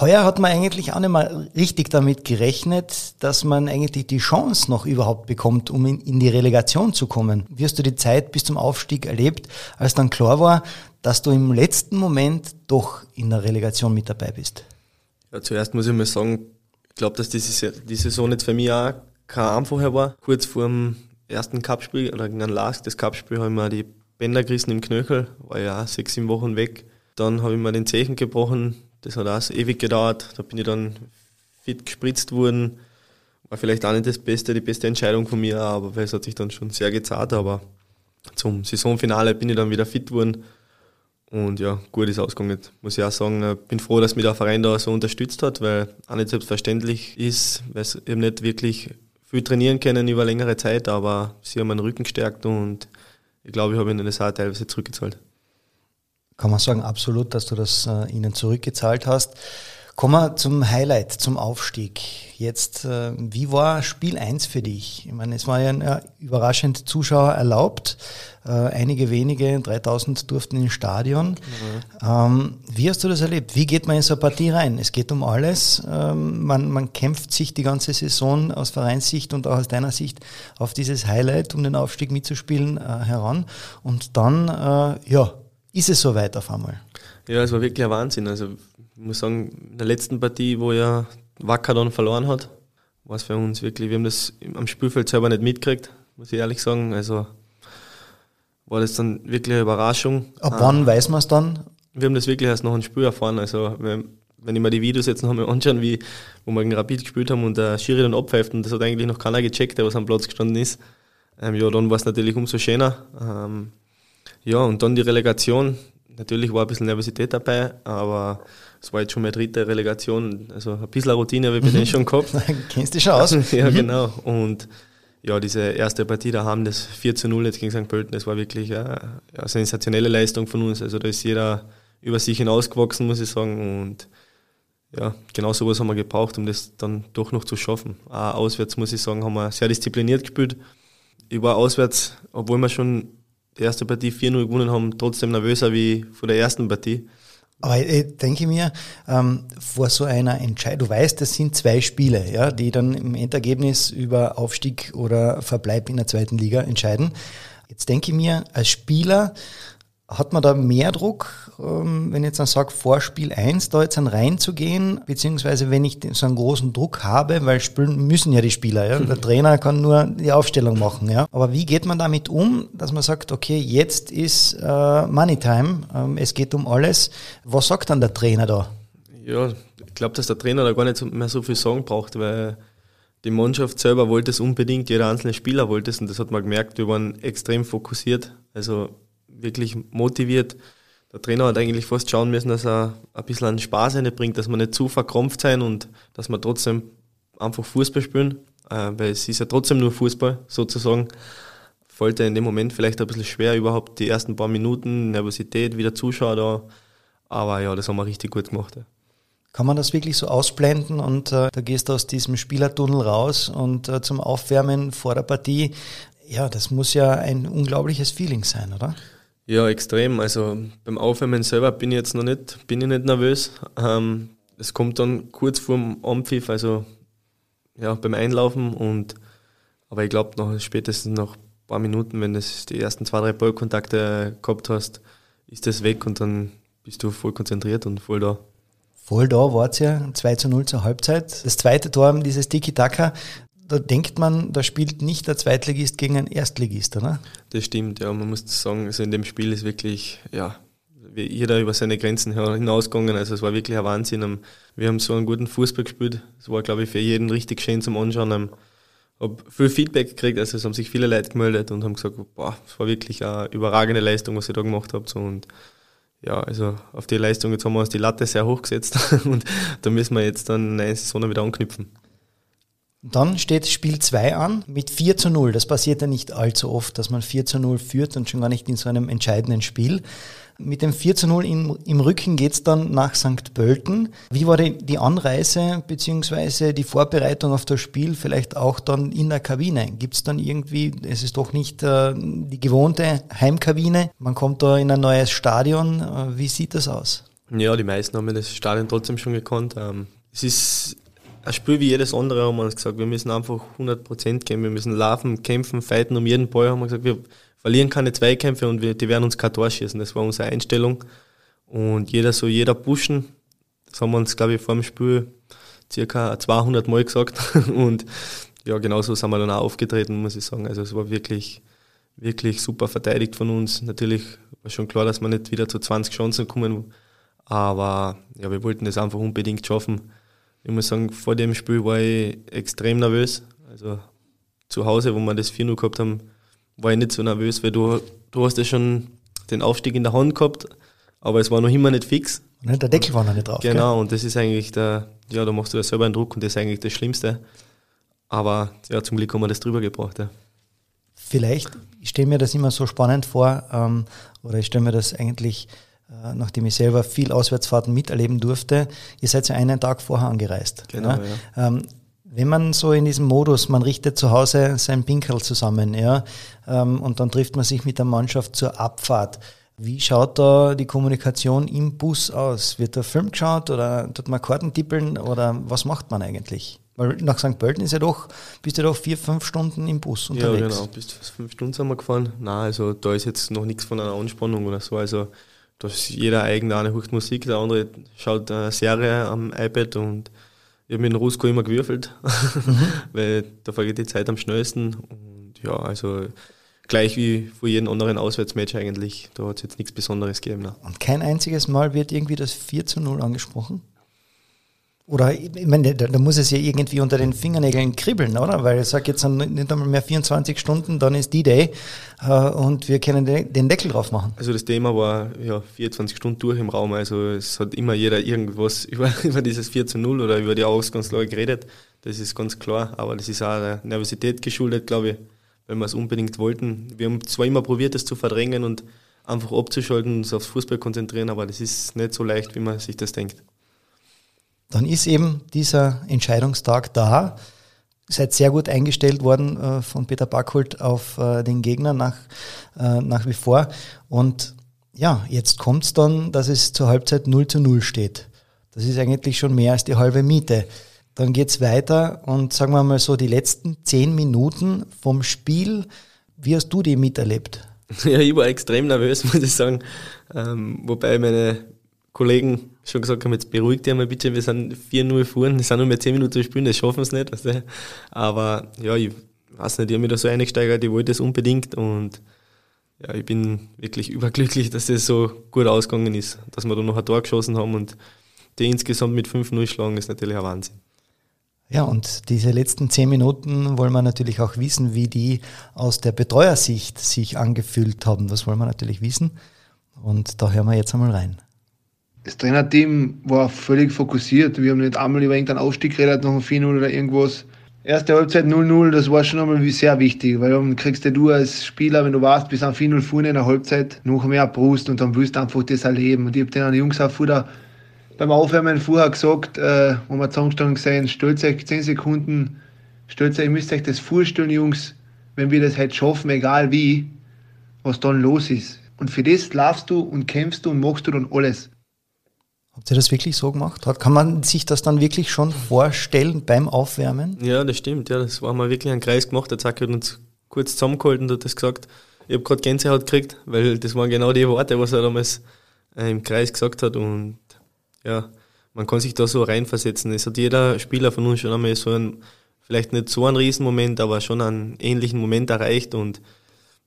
Heuer hat man eigentlich auch nicht mal richtig damit gerechnet, dass man eigentlich die Chance noch überhaupt bekommt, um in, die Relegation zu kommen. Wie hast du die Zeit bis zum Aufstieg erlebt, als dann klar war, dass du im letzten Moment doch in der Relegation mit dabei bist? Ja, zuerst muss ich mal sagen, ich glaube, dass diese, die Saison jetzt für mich auch kein einfacher war. Kurz vor dem ersten Cupspiel oder gegen ein Last, das Cupspiel, habe ich mir die Bänder gerissen im Knöchel, war ja sechs, sieben Wochen weg. Dann habe ich mir den Zechen gebrochen, das hat auch ewig gedauert. Da bin ich dann fit gespritzt worden. War vielleicht auch nicht das Beste, die beste Entscheidung von mir, aber es hat sich dann schon sehr gezahlt. Aber zum Saisonfinale bin ich dann wieder fit worden. Und ja, gut ist ausgegangen, muss ich auch sagen. Ich bin froh, dass mich der Verein da so unterstützt hat, weil auch nicht selbstverständlich ist, weil ich eben nicht wirklich viel trainieren können über längere Zeit, aber sie haben meinen Rücken gestärkt und ich glaube, ich habe ihnen das auch teilweise zurückgezahlt kann man sagen, absolut, dass du das äh, ihnen zurückgezahlt hast. Kommen wir zum Highlight, zum Aufstieg. Jetzt, äh, wie war Spiel 1 für dich? Ich meine, es war ja äh, überraschend Zuschauer erlaubt. Äh, einige wenige, 3000 durften ins Stadion. Mhm. Ähm, wie hast du das erlebt? Wie geht man in so eine Partie rein? Es geht um alles. Ähm, man, man kämpft sich die ganze Saison aus Vereinssicht und auch aus deiner Sicht auf dieses Highlight, um den Aufstieg mitzuspielen, äh, heran. Und dann, äh, ja, ist es soweit auf einmal? Ja, es war wirklich ein Wahnsinn. Also ich muss sagen, in der letzten Partie, wo ja Wacker dann verloren hat, war es für uns wirklich, wir haben das am Spielfeld selber nicht mitgekriegt, muss ich ehrlich sagen. Also war das dann wirklich eine Überraschung. Ab wann ah, weiß man es dann? Wir haben das wirklich erst nach einem Spiel erfahren. Also wenn, ich mir die Videos jetzt noch einmal anschaue, wie, wo wir gegen Rapid gespielt haben und der Schiri dann abpfeift und das hat eigentlich noch keiner gecheckt, der was am Platz gestanden ist. Ähm, ja, dann war es natürlich umso schöner. Ähm, ja, und dann die Relegation. Natürlich war ein bisschen Nervosität dabei, aber es war jetzt schon meine dritte Relegation. Also ein bisschen Routine habe ich mhm. schon gehabt. Kennst du schon aus? ja, mhm. genau. Und ja, diese erste Partie da haben das 4 zu 0 jetzt gegen St. Pölten, das war wirklich eine, eine sensationelle Leistung von uns. Also da ist jeder über sich hinausgewachsen, muss ich sagen. Und ja, genau sowas haben wir gebraucht, um das dann doch noch zu schaffen. Auch auswärts, muss ich sagen, haben wir sehr diszipliniert gespielt. Ich war auswärts, obwohl wir schon die erste Partie 4-0 gewonnen haben, trotzdem nervöser wie vor der ersten Partie. Aber ich denke mir, ähm, vor so einer Entscheidung, du weißt, das sind zwei Spiele, ja, die dann im Endergebnis über Aufstieg oder Verbleib in der zweiten Liga entscheiden. Jetzt denke ich mir, als Spieler Hat man da mehr Druck, ähm, wenn ich jetzt dann sage, vor Spiel 1 da jetzt dann reinzugehen, beziehungsweise wenn ich so einen großen Druck habe, weil spielen müssen ja die Spieler, ja? der Trainer kann nur die Aufstellung machen. Ja? Aber wie geht man damit um, dass man sagt, okay, jetzt ist äh, Money Time, ähm, es geht um alles. Was sagt dann der Trainer da? Ja, ich glaube, dass der Trainer da gar nicht mehr so viel sagen braucht, weil die Mannschaft selber wollte es unbedingt, jeder einzelne Spieler wollte es und das hat man gemerkt, wir waren extrem fokussiert. Also wirklich motiviert. Der Trainer hat eigentlich fast schauen müssen, dass er ein bisschen einen Spaß bringt, dass wir nicht zu verkrampft sein und dass wir trotzdem einfach Fußball spielen, äh, weil es ist ja trotzdem nur Fußball sozusagen. Fällt in dem Moment vielleicht ein bisschen schwer, überhaupt die ersten paar Minuten, Nervosität, wieder Zuschauer da. Aber ja, das haben wir richtig gut gemacht. Ja. Kann man das wirklich so ausblenden und äh, da gehst du aus diesem Spielertunnel raus und äh, zum Aufwärmen vor der Partie. Ja, das muss ja ein unglaubliches Feeling sein, oder? Ja, extrem. Also beim Aufwärmen selber bin ich jetzt noch nicht, bin ich nicht nervös. Ähm, es kommt dann kurz vorm Anpfiff, also ja, beim Einlaufen und aber ich glaube noch spätestens nach ein paar Minuten, wenn du die ersten zwei, drei Ballkontakte gehabt hast, ist das weg und dann bist du voll konzentriert und voll da. Voll da war es ja, 2 zu 0 zur Halbzeit. Das zweite Tor, dieses Tiki-Taka, da denkt man, da spielt nicht der Zweitligist gegen einen Erstligist, oder? Das stimmt, ja. Man muss sagen, also in dem Spiel ist wirklich, ja, jeder über seine Grenzen hinausgegangen. Also es war wirklich ein Wahnsinn. Wir haben so einen guten Fußball gespielt. Es war, glaube ich, für jeden richtig schön zum Anschauen. Ich habe viel Feedback gekriegt, also es haben sich viele Leute gemeldet und haben gesagt, boah, es war wirklich eine überragende Leistung, was ihr da gemacht habt. Und ja, also auf die Leistung, jetzt haben wir uns die Latte sehr hoch gesetzt und da müssen wir jetzt dann eine Saison wieder anknüpfen. Dann steht Spiel 2 an mit 4 zu 0. Das passiert ja nicht allzu oft, dass man 4 zu 0 führt und schon gar nicht in so einem entscheidenden Spiel. Mit dem 4 zu 0 im, im Rücken geht's dann nach St. Pölten. Wie war die, Anreise bzw. die Vorbereitung auf das Spiel, vielleicht auch dann in der Kabine? Gibt's dann irgendwie, es ist doch nicht äh, die gewohnte Heimkabine, man kommt da in ein neues Stadion. Äh, wie sieht das aus? Ja, die meisten haben das Stadion trotzdem schon gekannt. Ähm, es ist ein Spiel wie jedes andere, haben wir uns gesagt. Wir müssen einfach 100% geben. Wir müssen laufen, kämpfen, fighten um jeden Ball. Haben wir gesagt, wir verlieren keine Zweikämpfe und wir, die werden uns kein Tor schießen. Das war unsere Einstellung. Und jeder so, jeder pushen. Das haben wir uns, glaube ich, vor dem Spiel circa 200 Mal gesagt. Und ja, genauso sind wir dann auch aufgetreten, muss ich sagen. Also es war wirklich, wirklich super verteidigt von uns. Natürlich war schon klar, dass wir nicht wieder zu 20 Chancen kommen. Aber ja, wir wollten das einfach unbedingt schaffen ich muss sagen, vor dem Spiel war ich extrem nervös. Also zu Hause, wo wir das 4-0 gehabt haben, war ich nicht so nervös, weil du, du hast ja schon den Aufstieg in der Hand gehabt, aber es war noch immer nicht fix. Und der Deckel war noch nicht drauf. Genau, gell? und das ist eigentlich der, ja, da machst du ja selber einen Druck und das ist eigentlich das Schlimmste. Aber ja, zum Glück haben wir das drüber gebracht. Ja. Vielleicht, ich stelle mir das immer so spannend vor, ähm, oder ich stelle mir das eigentlich nachdem ich selber viel Auswärtsfahrten miterleben durfte, ihr seid ja einen Tag vorher angereist. Genau, ja? Ja. Ähm, wenn man so in diesem Modus, man richtet zu Hause sein Pinkel zusammen, ja, ähm, und dann trifft man sich mit der Mannschaft zur Abfahrt. Wie schaut da die Kommunikation im Bus aus? Wird da Film geschaut oder tut man Karten tippeln oder was macht man eigentlich? Weil nach St. Pölten ist ja doch, bist du doch vier, fünf Stunden im Bus unterwegs. Ja, genau, bis fünf Stunden sind wir gefahren. Nein, also da ist jetzt noch nichts von einer Anspannung oder so. Also da ist jeder eigen, der eine hört Musik, der andere schaut eine Serie am iPad und ich habe mit dem Rusko immer gewürfelt, mhm. weil da vergeht die Zeit am schnellsten. Und ja, also gleich wie vor jedem anderen Auswärtsmatch eigentlich. Da hat es jetzt nichts Besonderes gegeben. Ne? Und kein einziges Mal wird irgendwie das 4 zu 0 angesprochen? Oder ich meine, da, da, muss es ja irgendwie unter den Fingernägeln kribbeln, oder? Weil ich sage jetzt nicht einmal mehr 24 Stunden, dann ist D-Day äh, und wir können den, den, Deckel drauf machen. Also das Thema war ja 24 Stunden durch im Raum. Also es hat immer jeder irgendwas über, über dieses 4 zu 0 oder über die Ausgangslage geredet. Das ist ganz klar. Aber das ist auch der Nervosität geschuldet, glaube ich, weil wir es unbedingt wollten. Wir haben zwar immer probiert, das zu verdrängen und einfach abzuschalten und uns aufs Fußball konzentrieren, aber das ist nicht so leicht, wie man sich das denkt. Dann ist eben dieser Entscheidungstag da. Seid sehr gut eingestellt worden äh, von Peter Backholt auf äh, den Gegner nach, äh, nach wie vor. Und ja, jetzt kommt es dann, dass es zur Halbzeit 0 zu 0 steht. Das ist eigentlich schon mehr als die halbe Miete. Dann geht es weiter und sagen wir mal so, die letzten zehn Minuten vom Spiel, wie hast du die miterlebt? Ja, ich war extrem nervös, muss ich sagen. Ähm, wobei meine Kollegen schon gesagt haben, jetzt beruhigt dich mal bitte, wir sind 4-0 vorn, es sind nur mehr 10 Minuten zu spielen, das schaffen sie nicht. Weißt du? Aber ja, ich weiß nicht, ich habe mich da so eingesteigert, ich wollte das unbedingt und ja, ich bin wirklich überglücklich, dass das so gut ausgegangen ist, dass wir da noch ein Tor geschossen haben und die insgesamt mit 5-0 schlagen, ist natürlich ein Wahnsinn. Ja, und diese letzten zehn Minuten wollen wir natürlich auch wissen, wie die aus der Betreuersicht sich angefühlt haben. Das wollen wir natürlich wissen. Und da hören wir jetzt einmal rein. Das Trainerteam war völlig fokussiert. Wir haben nicht einmal über irgendeinen Aufstieg geredet, noch ein 4-0 oder irgendwas. Erste Halbzeit 0-0, das war schon einmal sehr wichtig, weil dann kriegst du als Spieler, wenn du warst, bis an 4-0 vorne in der Halbzeit, noch mehr Brust und dann willst du einfach das erleben. Und ich habe den Jungs auch vorher beim Aufwärmen vorher gesagt, äh, wo wir zusammengestanden gesehen, stellt euch 10 Sekunden, stellt euch, ihr müsst euch das vorstellen, Jungs, wenn wir das halt schaffen, egal wie, was dann los ist. Und für das laufst du und kämpfst du und machst du dann alles. Habt ihr das wirklich so gemacht? Kann man sich das dann wirklich schon vorstellen beim Aufwärmen? Ja, das stimmt. Ja, das war mal wirklich ein Kreis gemacht. Der Zack hat uns kurz zusammengehalten und hat das gesagt. Ich habe gerade Gänsehaut gekriegt, weil das waren genau die Worte, was er damals äh, im Kreis gesagt hat. Und ja, man kann sich da so reinversetzen. Es hat jeder Spieler von uns schon einmal so einen, vielleicht nicht so einen Riesenmoment, aber schon einen ähnlichen Moment erreicht. Und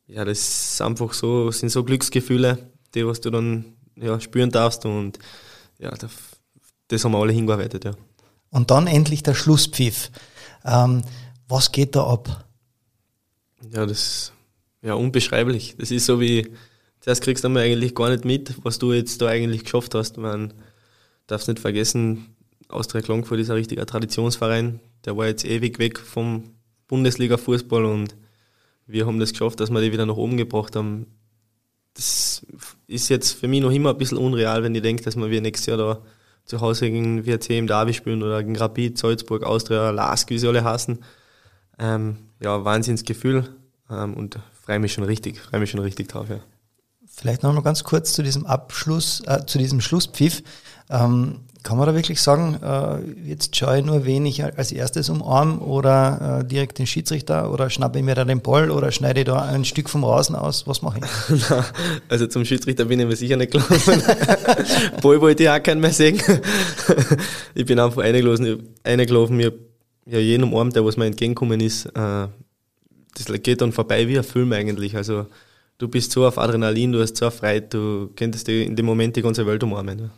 ja, das ist einfach so, sind so Glücksgefühle, die was du dann ja, spüren darfst. Und ja, das, das haben wir alle hingearbeitet, ja. Und dann endlich der Schlusspfiff. Ähm, was geht da ab? Ja, das ist ja unbeschreiblich. Das ist so wie, zuerst kriegst du einmal eigentlich gar nicht mit, was du jetzt da eigentlich geschafft hast. Man darf nicht vergessen, Austria Klagenfurt ist ein richtiger Traditionsverein. Der war jetzt ewig weg vom Bundesliga-Fußball und wir haben das geschafft, dass wir die wieder nach oben gebracht haben das ist jetzt für mich noch immer ein bisschen unreal, wenn ich denke, dass wir nächstes Jahr da zu Hause gegen WRC im Derby spielen oder gegen Rapid, Salzburg, Austria, Lask, wie sie alle hassen. Ähm, ja, Wahnsinnsgefühl ähm, und freue mich schon richtig, freue mich schon richtig drauf, ja. Vielleicht noch mal ganz kurz zu diesem Abschluss, äh, zu diesem Schlusspfiff. Ähm, kann man da wirklich sagen, äh, jetzt schaue ich nur, wen ich als erstes umarm oder äh, direkt den Schiedsrichter oder schnappe ich mir da den Ball oder schneide ich da ein Stück vom Rasen aus? Was mache ich? also zum Schiedsrichter bin ich mir sicher nicht gelaufen. Ball wollte ich auch keinen mehr sehen. ich bin einfach eingelaufen, eingelaufen mir ja jeden umarmt, der was mir entgegengekommen ist. Äh, das geht dann vorbei wie ein Film eigentlich. Also du bist so auf Adrenalin, du hast so erfreut, du könntest in dem Moment die ganze Welt umarmen.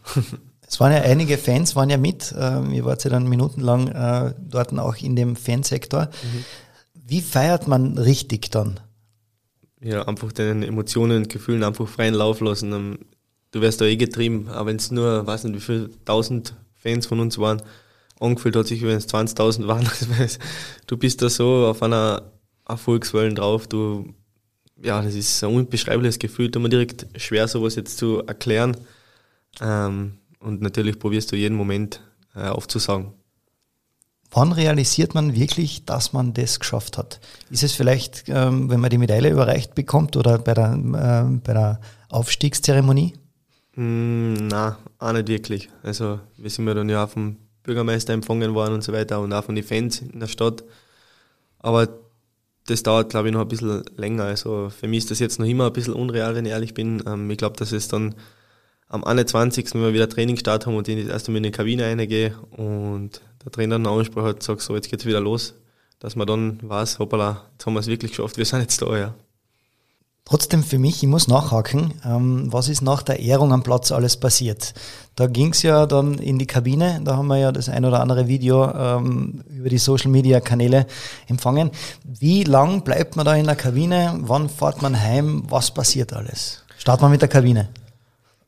Es waren ja einige Fans, waren ja mit. Ähm, ihr wart ja dann minutenlang äh, dort auch in dem Fansektor. Mhm. Wie feiert man richtig dann? Ja, einfach den Emotionen und Gefühlen einfach freien Lauf lassen. Ähm, du wirst da eh getrieben, aber wenn es nur, weiß nicht, wie viele tausend Fans von uns waren, angefühlt hat sich, wenn es 20.000 waren. du bist da so auf einer Erfolgswelle drauf, du, ja, das ist ein unbeschreibliches Gefühl, da man direkt schwer sowas jetzt zu erklären. Ähm, und natürlich probierst du jeden Moment äh, aufzusagen. Wann realisiert man wirklich, dass man das geschafft hat? Ist es vielleicht, ähm, wenn man die Medaille überreicht bekommt oder bei der, äh, bei der Aufstiegszeremonie? Mm, na, auch nicht wirklich. Also wir sind ja dann ja vom Bürgermeister empfangen worden und so weiter und auch von den Fans in der Stadt. Aber das dauert, glaube ich, noch ein bisschen länger. Also für mich ist das jetzt noch immer ein bisschen unreal, wenn ich ehrlich bin. Ähm, ich glaube, dass es dann am 21. wenn wir wieder Trainingsstart haben und ich erst einmal in die Kabine reingehe und der Trainer einen Anspruch hat, sagt so, jetzt geht's wieder los, dass man dann weiß, hoppala, jetzt haben wir es wirklich geschafft, wir sind jetzt da, ja. Trotzdem für mich, ich muss nachhaken, ähm, was ist nach der Ehrung am Platz alles passiert? Da ging es ja dann in die Kabine, da haben wir ja das ein oder andere Video ähm, über die Social Media Kanäle empfangen. Wie lang bleibt man da in der Kabine? Wann fährt man heim? Was passiert alles? Starten wir mit der Kabine.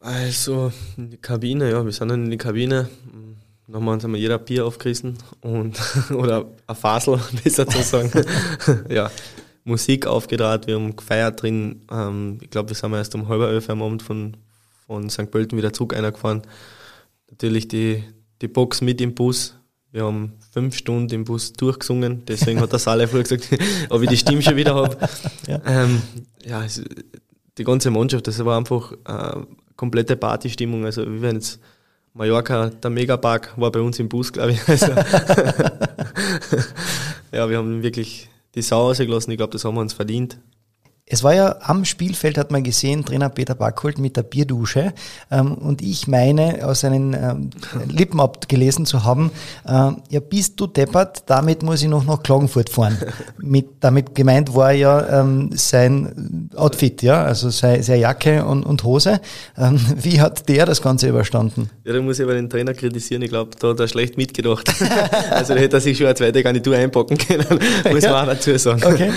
Also, in die Kabine, ja, wir sind dann in die Kabine. Wir uns einmal jeder Bier aufgerissen und, oder ein Fasel, besser zu sagen. ja, Musik aufgedreht, wir haben gefeiert drin. Ähm, ich glaube, wir sind erst um halb elf am Abend von, von St. Pölten wieder zurück einer gefahren. Natürlich die, die Box mit im Bus. Wir haben fünf Stunden im Bus durchgesungen, deswegen hat der Saale früher gesagt, ob ich die Stimme schon wieder habe. Ja, ähm, ja es, die ganze Mannschaft, das war einfach äh, komplette Partystimmung. Also wie wenn jetzt Mallorca, der Megapark war bei uns im Bus, glaube ich. Also ja, wir haben wirklich die Sau rausgelassen. Ich glaube, das haben wir uns verdient. Es war ja am Spielfeld, hat man gesehen, Trainer Peter Backholt mit der Bierdusche. Ähm, und ich meine, aus seinen ähm, Lippen abgelesen zu haben, äh, ja, bist du deppert, damit muss ich noch nach Klagenfurt fahren. mit, damit gemeint war ja ähm, sein Outfit, ja, also seine, seine Jacke und, und Hose. Ähm, wie hat der das Ganze überstanden? Ja, da muss ich aber den Trainer kritisieren. Ich glaube, da hat er schlecht mitgedacht. also da hätte er sich schon eine zweite Garnitur einpacken können, muss ja. man auch dazu sagen. Okay.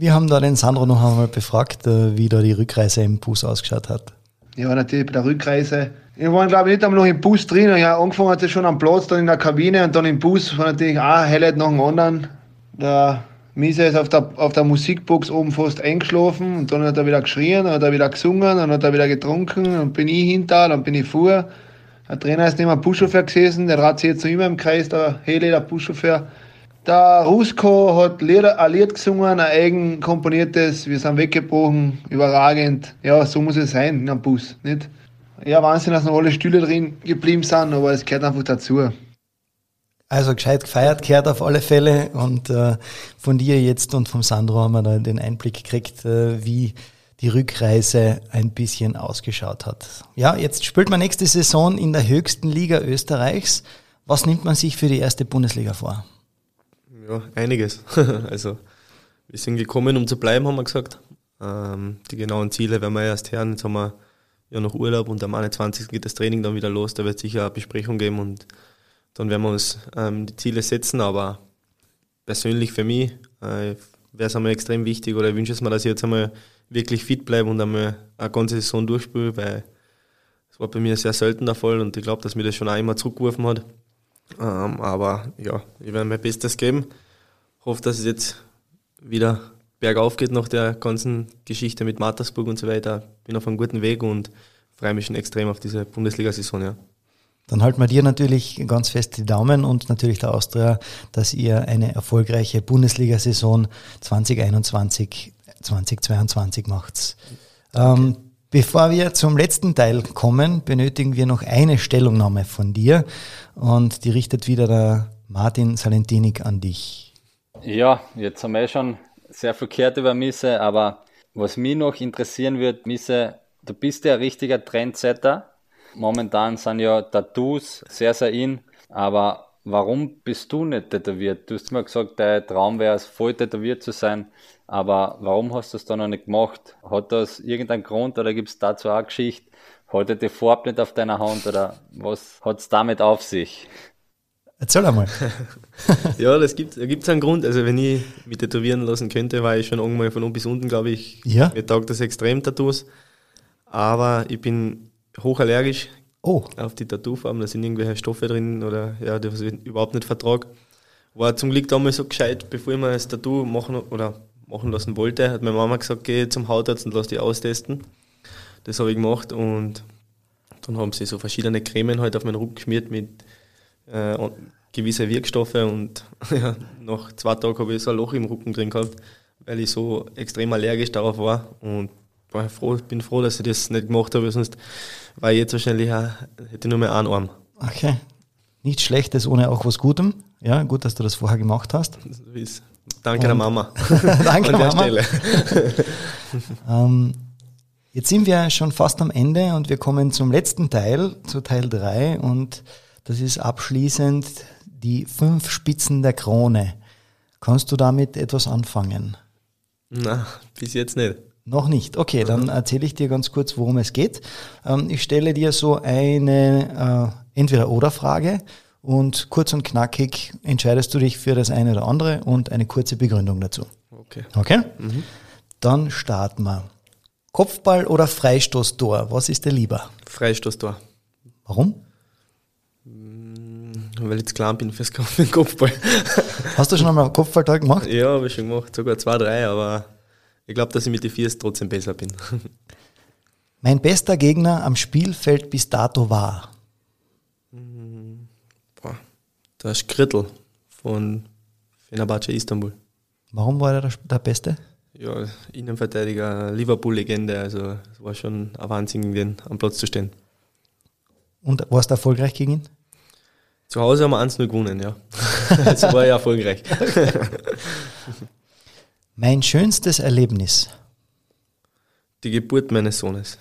Wir haben da den Sandro noch einmal befragt, äh, wie da die Rückreise im Bus ausgeschaut hat. Ja, natürlich bei der Rückreise. Wir waren, glaube ich, nicht einmal noch im Bus drin. Ja, angefangen hat es schon am Platz, dann in der Kabine und dann im Bus. War natürlich ein Highlight nach dem anderen. Der Miese ist auf der, auf der Musikbox oben fast eingeschlafen und dann hat er wieder geschrien, dann hat er wieder gesungen, dann hat er wieder getrunken, dann bin ich hinter, dann bin ich vor. Der Trainer ist neben dem Buschauffeur gesessen, der dreht sich jetzt immer im Kreis, der Hele, der Buschauffeur. Der Rusko hat Lieder, ein Lied gesungen, ein eigen komponiertes, wir sind weggebrochen, überragend. Ja, so muss es sein in einem Bus, nicht? Ja, Wahnsinn, dass noch alle Stühle drin geblieben sind, aber es gehört einfach dazu. Also gescheit gefeiert gehört auf alle Fälle und äh, von dir jetzt und vom Sandro haben wir da den Einblick gekriegt, äh, wie die Rückreise ein bisschen ausgeschaut hat. Ja, jetzt spielt man nächste Saison in der höchsten Liga Österreichs. Was nimmt man sich für die erste Bundesliga vor? Ja, einiges. also wir sind gekommen, um zu bleiben, haben wir gesagt. Ähm, die genauen Ziele werden wir erst hören. Jetzt haben wir ja noch Urlaub und am 21. geht das Training dann wieder los. Da wird sicher eine Besprechung geben und dann werden wir uns ähm, die Ziele setzen. Aber persönlich für mich äh, wäre es einmal extrem wichtig oder ich wünsche es mir, dass ich jetzt einmal wirklich fit bleibe und einmal eine ganze Saison durchspiele, weil es war bei mir sehr selten der Fall und ich glaube, dass mir das schon auch immer zurückgeworfen hat. Ähm, aber ja, ich werde mein Bestes geben. Hoffe, dass es jetzt wieder bergauf geht nach der ganzen Geschichte mit Mattersburg und so weiter. Bin auf einem guten Weg und freue mich schon extrem auf diese Bundesliga-Saison. Ja. Dann halten wir dir natürlich ganz fest die Daumen und natürlich der Austria, dass ihr eine erfolgreiche Bundesliga-Saison 2021, 2022 macht. Ähm, Bevor wir zum letzten Teil kommen, benötigen wir noch eine Stellungnahme von dir und die richtet wieder der Martin Salentinik an dich. Ja, jetzt haben wir schon sehr verkehrt über Misse, aber was mich noch interessieren wird, Misse, du bist ja ein richtiger Trendsetter. Momentan sind ja Tattoos sehr, sehr in, aber warum bist du nicht tätowiert? Du hast mir gesagt, dein Traum wäre es, voll tätowiert zu sein. Aber warum hast du es dann noch nicht gemacht? Hat das irgendeinen Grund oder gibt es dazu auch eine Geschichte? Hat er die Farbe nicht auf deiner Hand oder was hat es damit auf sich? Erzähl einmal. ja, das gibt es einen Grund. Also wenn ich mich tätowieren lassen könnte, war ich schon irgendwann von oben bis unten, glaube ich. Ja. Mir taugt das extrem Tattoos. Aber ich bin hochallergisch oh. auf die Tattoofarben. Da sind irgendwelche Stoffe drin oder ja, das ich überhaupt nicht vertrag. War zum Glück damals so gescheit, bevor ich mir das Tattoo machen oder machen lassen wollte, hat meine Mama gesagt, geh zum Hautarzt und lass die austesten. Das habe ich gemacht und dann haben sie so verschiedene Cremen halt auf meinen Rücken geschmiert mit äh, gewissen Wirkstoffen und ja, nach zwei Tagen habe ich so ein Loch im Rücken drin gehabt, weil ich so extrem allergisch darauf war und war froh, bin froh, dass ich das nicht gemacht habe, sonst war ich jetzt wahrscheinlich auch, hätte ich nur mehr einen Arm. Okay. Nichts Schlechtes ohne auch was Gutem. Ja, gut, dass du das vorher gemacht hast. So ist Danke der Mama. Danke der Mama. ähm, jetzt sind wir schon fast am Ende und wir kommen zum letzten Teil, zu Teil 3 und das ist abschließend die fünf Spitzen der Krone. Kannst du damit etwas anfangen? Na, bis jetzt nicht. Noch nicht. Okay, dann erzähle ich dir ganz kurz, worum es geht. Ähm, ich stelle dir so eine äh, Entweder-Oder-Frage und kurz und knackig entscheidest du dich für das eine oder andere und eine kurze Begründung dazu. Okay. Okay? Mhm. Dann starten wir. Kopfball oder Freistoßtor? Was ist dir lieber? Freistoßtor. Warum? Mm, weil ich zu klein bin fürs Kopfball. Hast du schon einmal Kopfballtor gemacht? Ja, habe ich schon gemacht. Sogar zwei, drei, aber ich glaube, dass ich mit den Viers trotzdem besser bin. Mein bester Gegner am Spielfeld bis dato war? Der Skrittel von Fenerbahce Istanbul. Warum war er der, Beste? Ja, Innenverteidiger, Liverpool-Legende, also es war schon ein Wahnsinn, gegen den am Platz zu stehen. Und warst du erfolgreich gegen ihn? Zu Hause haben wir 1-0 gewonnen, ja. also war er erfolgreich. Mein schönstes Erlebnis. Die Geburt meines Sohnes.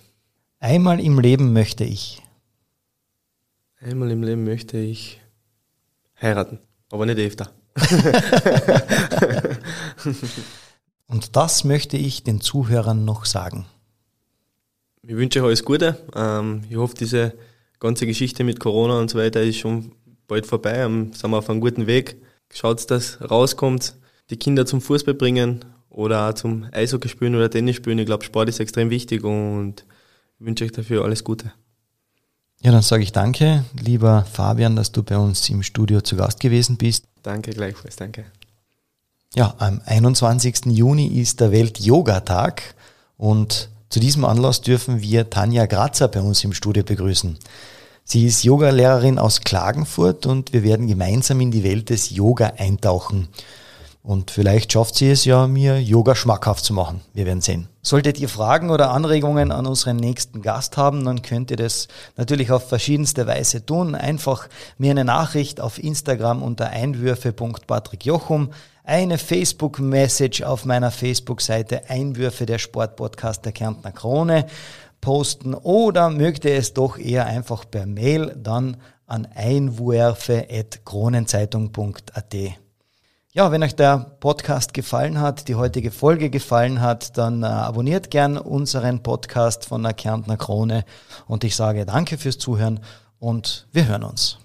Einmal im Leben möchte ich. Einmal im Leben möchte ich heiraten, aber nicht öfter. Und das möchte ich den Zuhörern noch sagen. Ich wünsche euch alles Gute. Ähm, ich hoffe, diese ganze Geschichte mit Corona und so weiter ist schon bald vorbei. Ähm, sind wir auf einem guten Weg. Schaut, dass rauskommt, die Kinder zum Fußball bringen oder auch zum Eishockey spielen oder Tennis spielen. Ich glaube, Sport ist extrem wichtig und ich wünsche euch dafür alles Gute. Ja, dann sage ich danke, lieber Fabian, dass du bei uns im Studio zu Gast gewesen bist. Danke gleichfalls, danke. Ja, am 21. Juni ist der Welt-Yoga-Tag und zu diesem Anlass dürfen wir Tanja Grazer bei uns im Studio begrüßen. Sie ist Yogalehrerin aus Klagenfurt und wir werden gemeinsam in die Welt des Yoga eintauchen. Und vielleicht schafft sie es ja, mir Yoga schmackhaft zu machen. Wir werden sehen. Solltet ihr Fragen oder Anregungen an unseren nächsten Gast haben, dann könnt ihr das natürlich auf verschiedenste Weise tun. Einfach mir eine Nachricht auf Instagram unter einwürfe.patrickjochum, eine Facebook-Message auf meiner Facebook-Seite Einwürfe der Sportpodcast der Kärntner Krone posten oder mögt ihr es doch eher einfach per Mail dann an einwürfe.kronenzeitung.at. Ja, wenn euch der Podcast gefallen hat, die heutige Folge gefallen hat, dann äh, abonniert gern unseren Podcast von der Kärntner Krone und ich sage danke fürs Zuhören und wir hören uns.